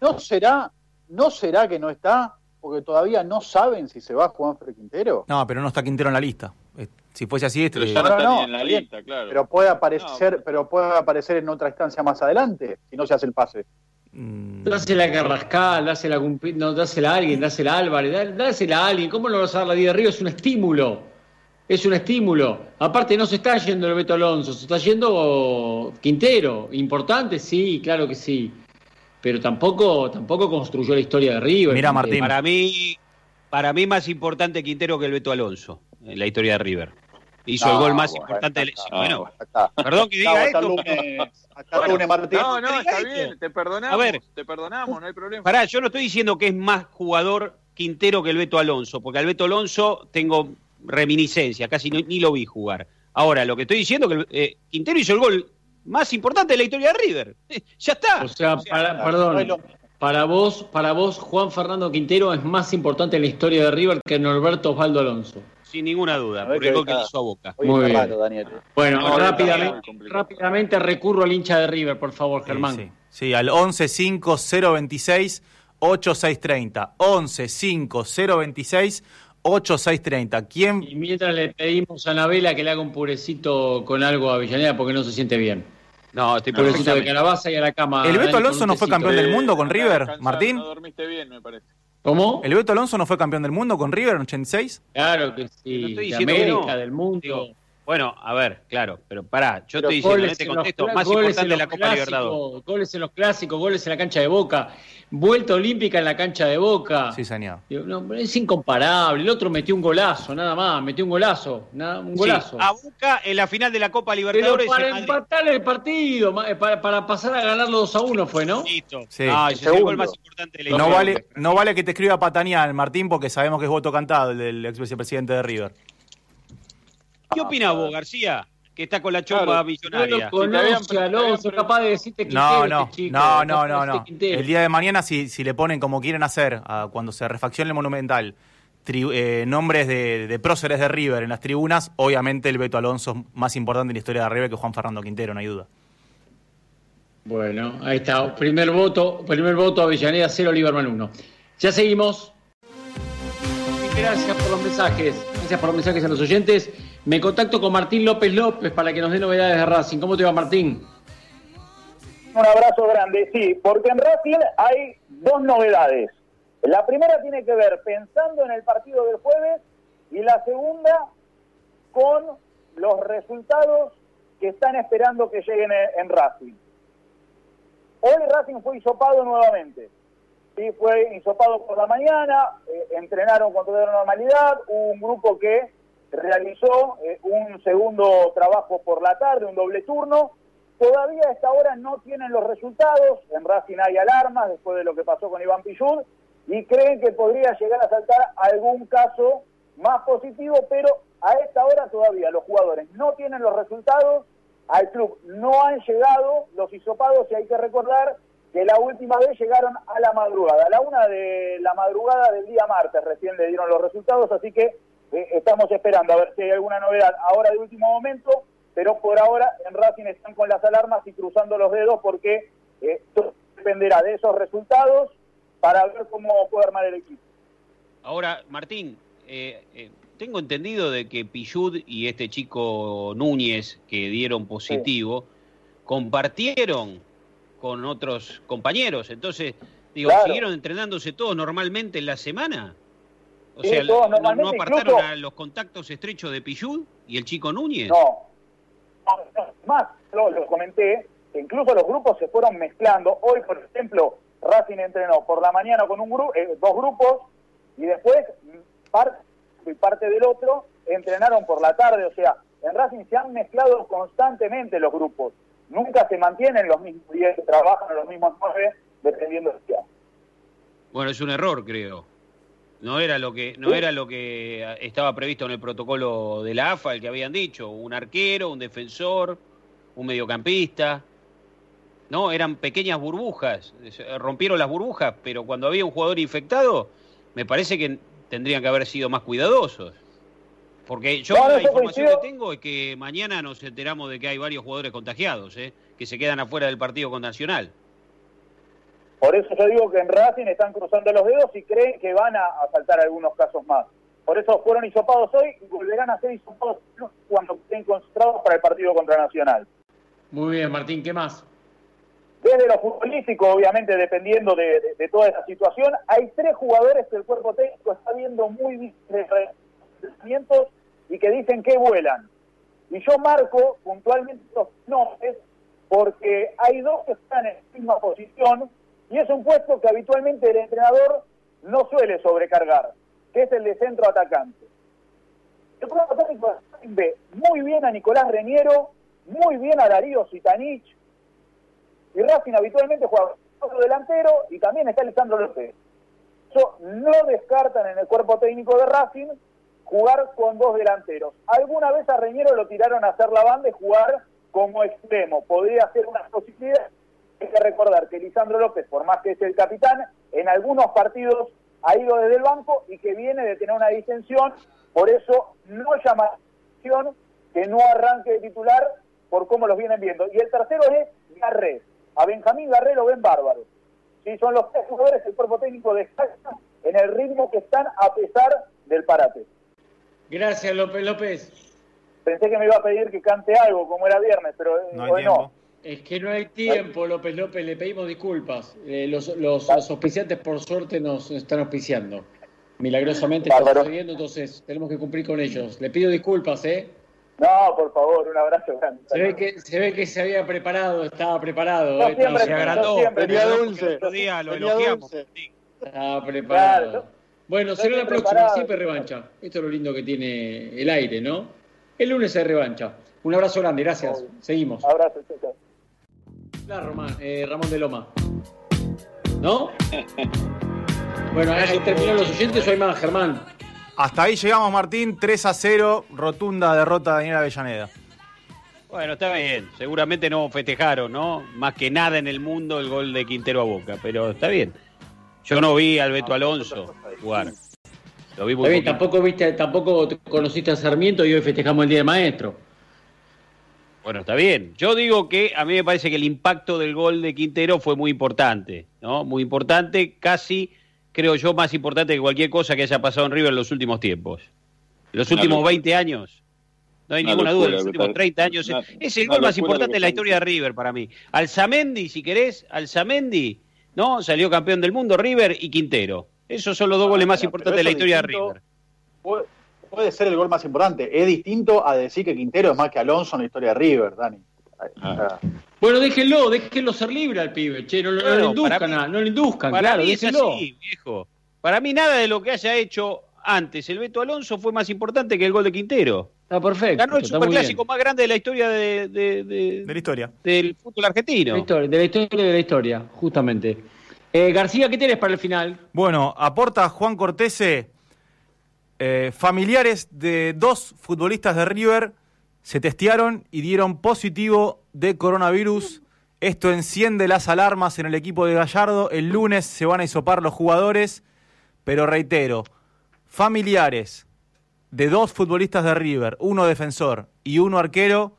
¿No será, ¿No será que no está? Porque todavía no saben si se va Juan Quintero. No, pero no está Quintero en la lista. Eh, si fuese así, pero ya no, está en la lista, claro. Pero puede aparecer, pero puede aparecer en otra instancia más adelante, si no se hace el pase. Mm. Dásela a Carrascal, dásela a, no, dásela a alguien, dásela a Álvarez, dásela a alguien. ¿Cómo no vas a dar la vida de Río? Es un estímulo es un estímulo. Aparte no se está yendo el Beto Alonso, se está yendo Quintero. Importante, sí, claro que sí. Pero tampoco, tampoco construyó la historia de River. Mira, Martín. Para mí, para mí más importante Quintero que el Beto Alonso en la historia de River. Hizo el gol más importante del. Bueno, perdón que diga esto. no, no, está bien, te perdonamos. A ver, te perdonamos, no hay problema. Pará, yo no estoy diciendo que es más jugador Quintero que el Beto Alonso, porque al Beto Alonso tengo reminiscencia, casi ni lo vi jugar. Ahora, lo que estoy diciendo es que eh, Quintero hizo el gol más importante de la historia de River. ya está. O sea, perdón, para vos, para vos, Juan Fernando Quintero es más importante en la historia de River que Norberto Osvaldo Alonso. Sin ninguna duda, por el gol que hizo a Boca. Muy bien. Bueno, rápidamente, rápidamente recurro al hincha de River, por favor, Germán. Sí, sí. al 11 5 026 8630. 11 5 026 8630. ¿Quién? Y mientras le pedimos a Navela que le haga un purecito con algo a Villaneda porque no se siente bien. No, estoy purecito de calabaza y a la cama. ¿El Beto Alonso no fue campeón del mundo con River, Martín? No dormiste bien, me parece. ¿Cómo? ¿El Beto Alonso no fue campeón del mundo con River en 86? Claro que sí. estoy de América, del mundo. Bueno, a ver, claro, pero pará, yo estoy diciendo en este contexto más importante de la Copa Libertadores. Goles en los clásicos, goles en la cancha de Boca vuelta olímpica en la cancha de Boca. Sí, señor. es incomparable. El otro metió un golazo, nada más. Metió un golazo. Nada, un golazo. a Boca en la final de la Copa Libertadores. Pero para empatar el partido, eh, para, pasar a ganarlo 2 a 1 fue, ¿no? Sí. Ah, es el gol más importante de la no vale, no vale que te escriba Patanial, Martín, porque sabemos que es voto cantado el del ex vicepresidente de River. ¿Qué opina vos, García? que está con la chomba billonaria. No lo Alonso, capaz de decirte que no, no, este no, no, no, no. El día de mañana, si, si le ponen como quieren hacer, cuando se refaccione el Monumental, eh, nombres de, de, próceres de River en las tribunas, obviamente el Beto Alonso es más importante en la historia de River que Juan Fernando Quintero, no hay duda. Bueno, ahí está. Primer voto, primer voto a Avellaneda 0, Liberman 1. Ya seguimos. Gracias por los mensajes. Gracias por los mensajes a los oyentes. Me contacto con Martín López López para que nos dé novedades de Racing. ¿Cómo te va, Martín? Un abrazo grande, sí, porque en Racing hay dos novedades. La primera tiene que ver pensando en el partido del jueves y la segunda con los resultados que están esperando que lleguen en Racing. Hoy Racing fue hisopado nuevamente. Sí, fue hisopado por la mañana, eh, entrenaron con toda la normalidad, hubo un grupo que realizó eh, un segundo trabajo por la tarde, un doble turno. Todavía a esta hora no tienen los resultados, en Racing hay alarmas después de lo que pasó con Iván Pillud y creen que podría llegar a saltar algún caso más positivo, pero a esta hora todavía los jugadores no tienen los resultados, al club no han llegado los hisopados y hay que recordar que la última vez llegaron a la madrugada, a la una de la madrugada del día martes recién le dieron los resultados, así que estamos esperando a ver si hay alguna novedad ahora de último momento. pero por ahora en Racing están con las alarmas y cruzando los dedos porque eh, todo dependerá de esos resultados para ver cómo puede armar el equipo. Ahora, Martín, eh, eh, tengo entendido de que Pillud y este chico Núñez que dieron positivo compartieron con otros compañeros. Entonces, digo, ¿siguieron entrenándose todos normalmente en la semana? O sea, no, apartaron a los contactos estrechos de Pillud y el chico Núñez? No, más, lo, comenté, incluso los grupos se fueron mezclando. Hoy, por ejemplo, Racing entrenó por la mañana con un grupo, eh, dos grupos y después parte y parte del otro entrenaron por la tarde. O sea, en Racing se han mezclado constantemente los grupos. Nunca se mantienen los mismos días que trabajan, los mismos nueve, dependiendo del día. Bueno, es un error, creo. No era lo que no era lo que estaba previsto en el protocolo de la AFA, el que habían dicho, un arquero, un defensor, un mediocampista. No, eran pequeñas burbujas, rompieron las burbujas, pero cuando había un jugador infectado, me parece que tendrían que haber sido más cuidadosos. Porque yo la información que tengo es que mañana nos enteramos de que hay varios jugadores contagiados, ¿eh? que se quedan afuera del partido con Nacional. Por eso yo digo que en Racing están cruzando los dedos y creen que van a, saltar algunos casos más. Por eso fueron hisopados hoy y volverán a ser hisopados cuando estén concentrados para el partido contra Nacional. Muy bien, Martín, ¿qué más? Desde lo futbolístico, obviamente, dependiendo de, toda esa situación, hay tres jugadores que el cuerpo técnico está viendo muy bien y que dicen que vuelan. Y yo marco puntualmente los nombres porque hay dos que están en la misma posición y es un puesto que habitualmente el entrenador no suele sobrecargar, que es el de centro atacante. El programa técnico ve muy bien a Nicolás Reñero, muy bien a Darío Sitanich, y Racing habitualmente juega otro delantero y también está Alessandro López. Eso no descartan en el cuerpo técnico de Racing jugar con dos delanteros. Alguna vez a Reñero lo tiraron a hacer la banda y jugar como extremo. Podría ser una posibilidad, hay que recordar que Lisandro López, por más que es el capitán, en algunos partidos ha ido desde el banco y que viene de tener una distensión, por eso no llama la atención que no arranque de titular por cómo los vienen viendo. Y el tercero es Garré. A Benjamín Garré lo ven bárbaro. Sí, son los tres jugadores del cuerpo técnico de en el ritmo que están a pesar del parate. Gracias, López López. Pensé que me iba a pedir que cante algo, como era viernes, pero no. no. Es que no hay tiempo, López López, le pedimos disculpas. Eh, los, los, auspiciantes, por suerte, nos están auspiciando. Milagrosamente está sucediendo, entonces tenemos que cumplir con ellos. Le pido disculpas, ¿eh? No, por favor, un abrazo grande. Se ve que se, ve que se había preparado, estaba preparado. No, eh, se agrandó. Venía dulce. Otro día lo elogiamos. Estaba preparado. Bueno, será la próxima, siempre revancha. Esto es lo lindo que tiene el aire, ¿no? El lunes hay revancha. Un abrazo grande, gracias. Seguimos. Abrazo, chao. Eh, Ramón de Loma. ¿No? bueno, ahí terminaron los oyentes o hay más, Germán. Hasta ahí llegamos, Martín. 3 a 0, rotunda derrota de Daniel Avellaneda. Bueno, está bien. Seguramente no festejaron, ¿no? Más que nada en el mundo el gol de Quintero a Boca, pero está bien. Yo no vi al Beto Alonso jugar. Lo vi muy tampoco viste, tampoco conociste a Sarmiento y hoy festejamos el Día de Maestro. Bueno, está bien. Yo digo que a mí me parece que el impacto del gol de Quintero fue muy importante, ¿no? Muy importante, casi, creo yo, más importante que cualquier cosa que haya pasado en River en los últimos tiempos. En los últimos 20 años. No hay ninguna duda, en los últimos 30 años. es el gol más importante de la historia de River para mí. Alzamendi, si querés, Alzamendi, ¿no? Salió campeón del mundo, River y Quintero. Esos son los dos goles más importantes de la historia de River puede ser el gol más importante. Es distinto a decir que Quintero es más que Alonso en la historia de River, Dani. Ah. Bueno, déjenlo, déjenlo ser libre al pibe, che, no, lo induzcan, no lo induzcan, para claro, mí es así, viejo. Para mí nada de lo que haya hecho antes el Beto Alonso fue más importante que el gol de Quintero. Está perfecto. Ganó el superclásico más grande de la historia de, de, la historia. Del fútbol argentino. De la historia, de la historia de la historia, justamente. Eh, García, ¿qué tienes para el final? Bueno, aporta Juan Cortese eh, familiares de dos futbolistas de River se testearon y dieron positivo de coronavirus. Esto enciende las alarmas en el equipo de Gallardo. El lunes se van a hisopar los jugadores, pero reitero, familiares de dos futbolistas de River, uno defensor y uno arquero,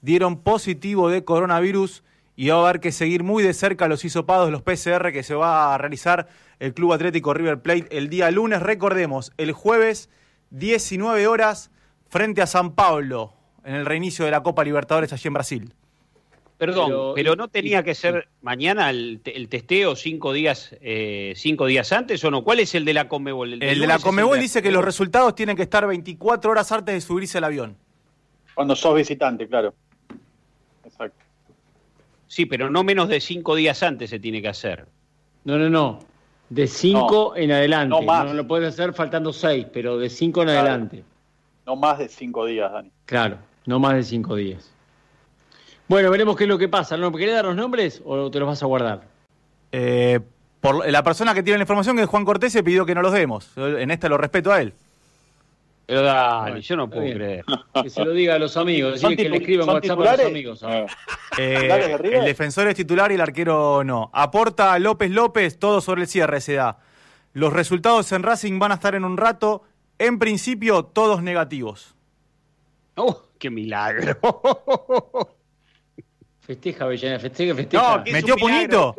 dieron positivo de coronavirus y va a haber que seguir muy de cerca los hisopados, los PCR que se va a realizar el Club Atlético River Plate el día lunes. Recordemos, el jueves, 19 horas, frente a San Pablo, en el reinicio de la Copa Libertadores allí en Brasil. Perdón, pero, no tenía que ser mañana el, testeo cinco días, eh, cinco días antes o no. ¿Cuál es el de la Comebol? El, de la Comebol dice que los resultados tienen que estar 24 horas antes de subirse al avión. Cuando sos visitante, claro. Exacto. Sí, pero no menos de cinco días antes se tiene que hacer. No, no, no. De cinco en adelante. No, más. no, lo puedes hacer faltando seis, pero de cinco en adelante. No más de cinco días, Dani. Claro, no más de cinco días. Bueno, veremos qué es lo que pasa. ¿No querés dar los nombres o te los vas a guardar? Eh, por la persona que tiene la información, que es Juan Cortés, se pidió que no los demos. En esta lo respeto a él. Pero dale, yo no puedo creer. Que se lo diga a los amigos, que le escriban WhatsApp a los amigos. Ah. Eh, el defensor es titular y el arquero no. Aporta López López, todo sobre el cierre se da. Los resultados en Racing van a estar en un rato. En principio, todos negativos. ¡Oh, qué milagro! Festeja, Avellaneda, festeja, festeja. No, ¿Metió puñito?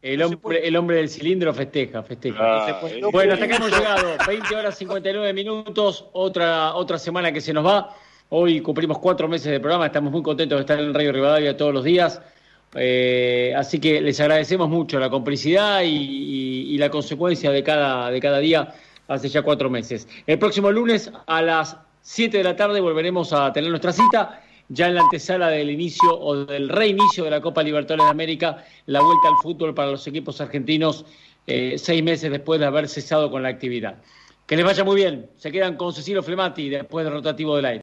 El hombre, el hombre del cilindro festeja, festeja. Ah, bueno, hasta acá hemos llegado. 20 horas 59 minutos, otra, otra semana que se nos va. Hoy cumplimos cuatro meses de programa, estamos muy contentos de estar en el Radio Rivadavia todos los días. Eh, así que les agradecemos mucho la complicidad y, la consecuencia de cada, de cada día hace ya cuatro meses. El próximo lunes a las 7 de la tarde volveremos a tener nuestra cita ya en la antesala del inicio o del reinicio de la Copa Libertadores de América, la vuelta al fútbol para los equipos argentinos eh, seis meses después de haber cesado con la actividad. Que les vaya muy bien. Se quedan con Cecilio Flemati después del rotativo del aire.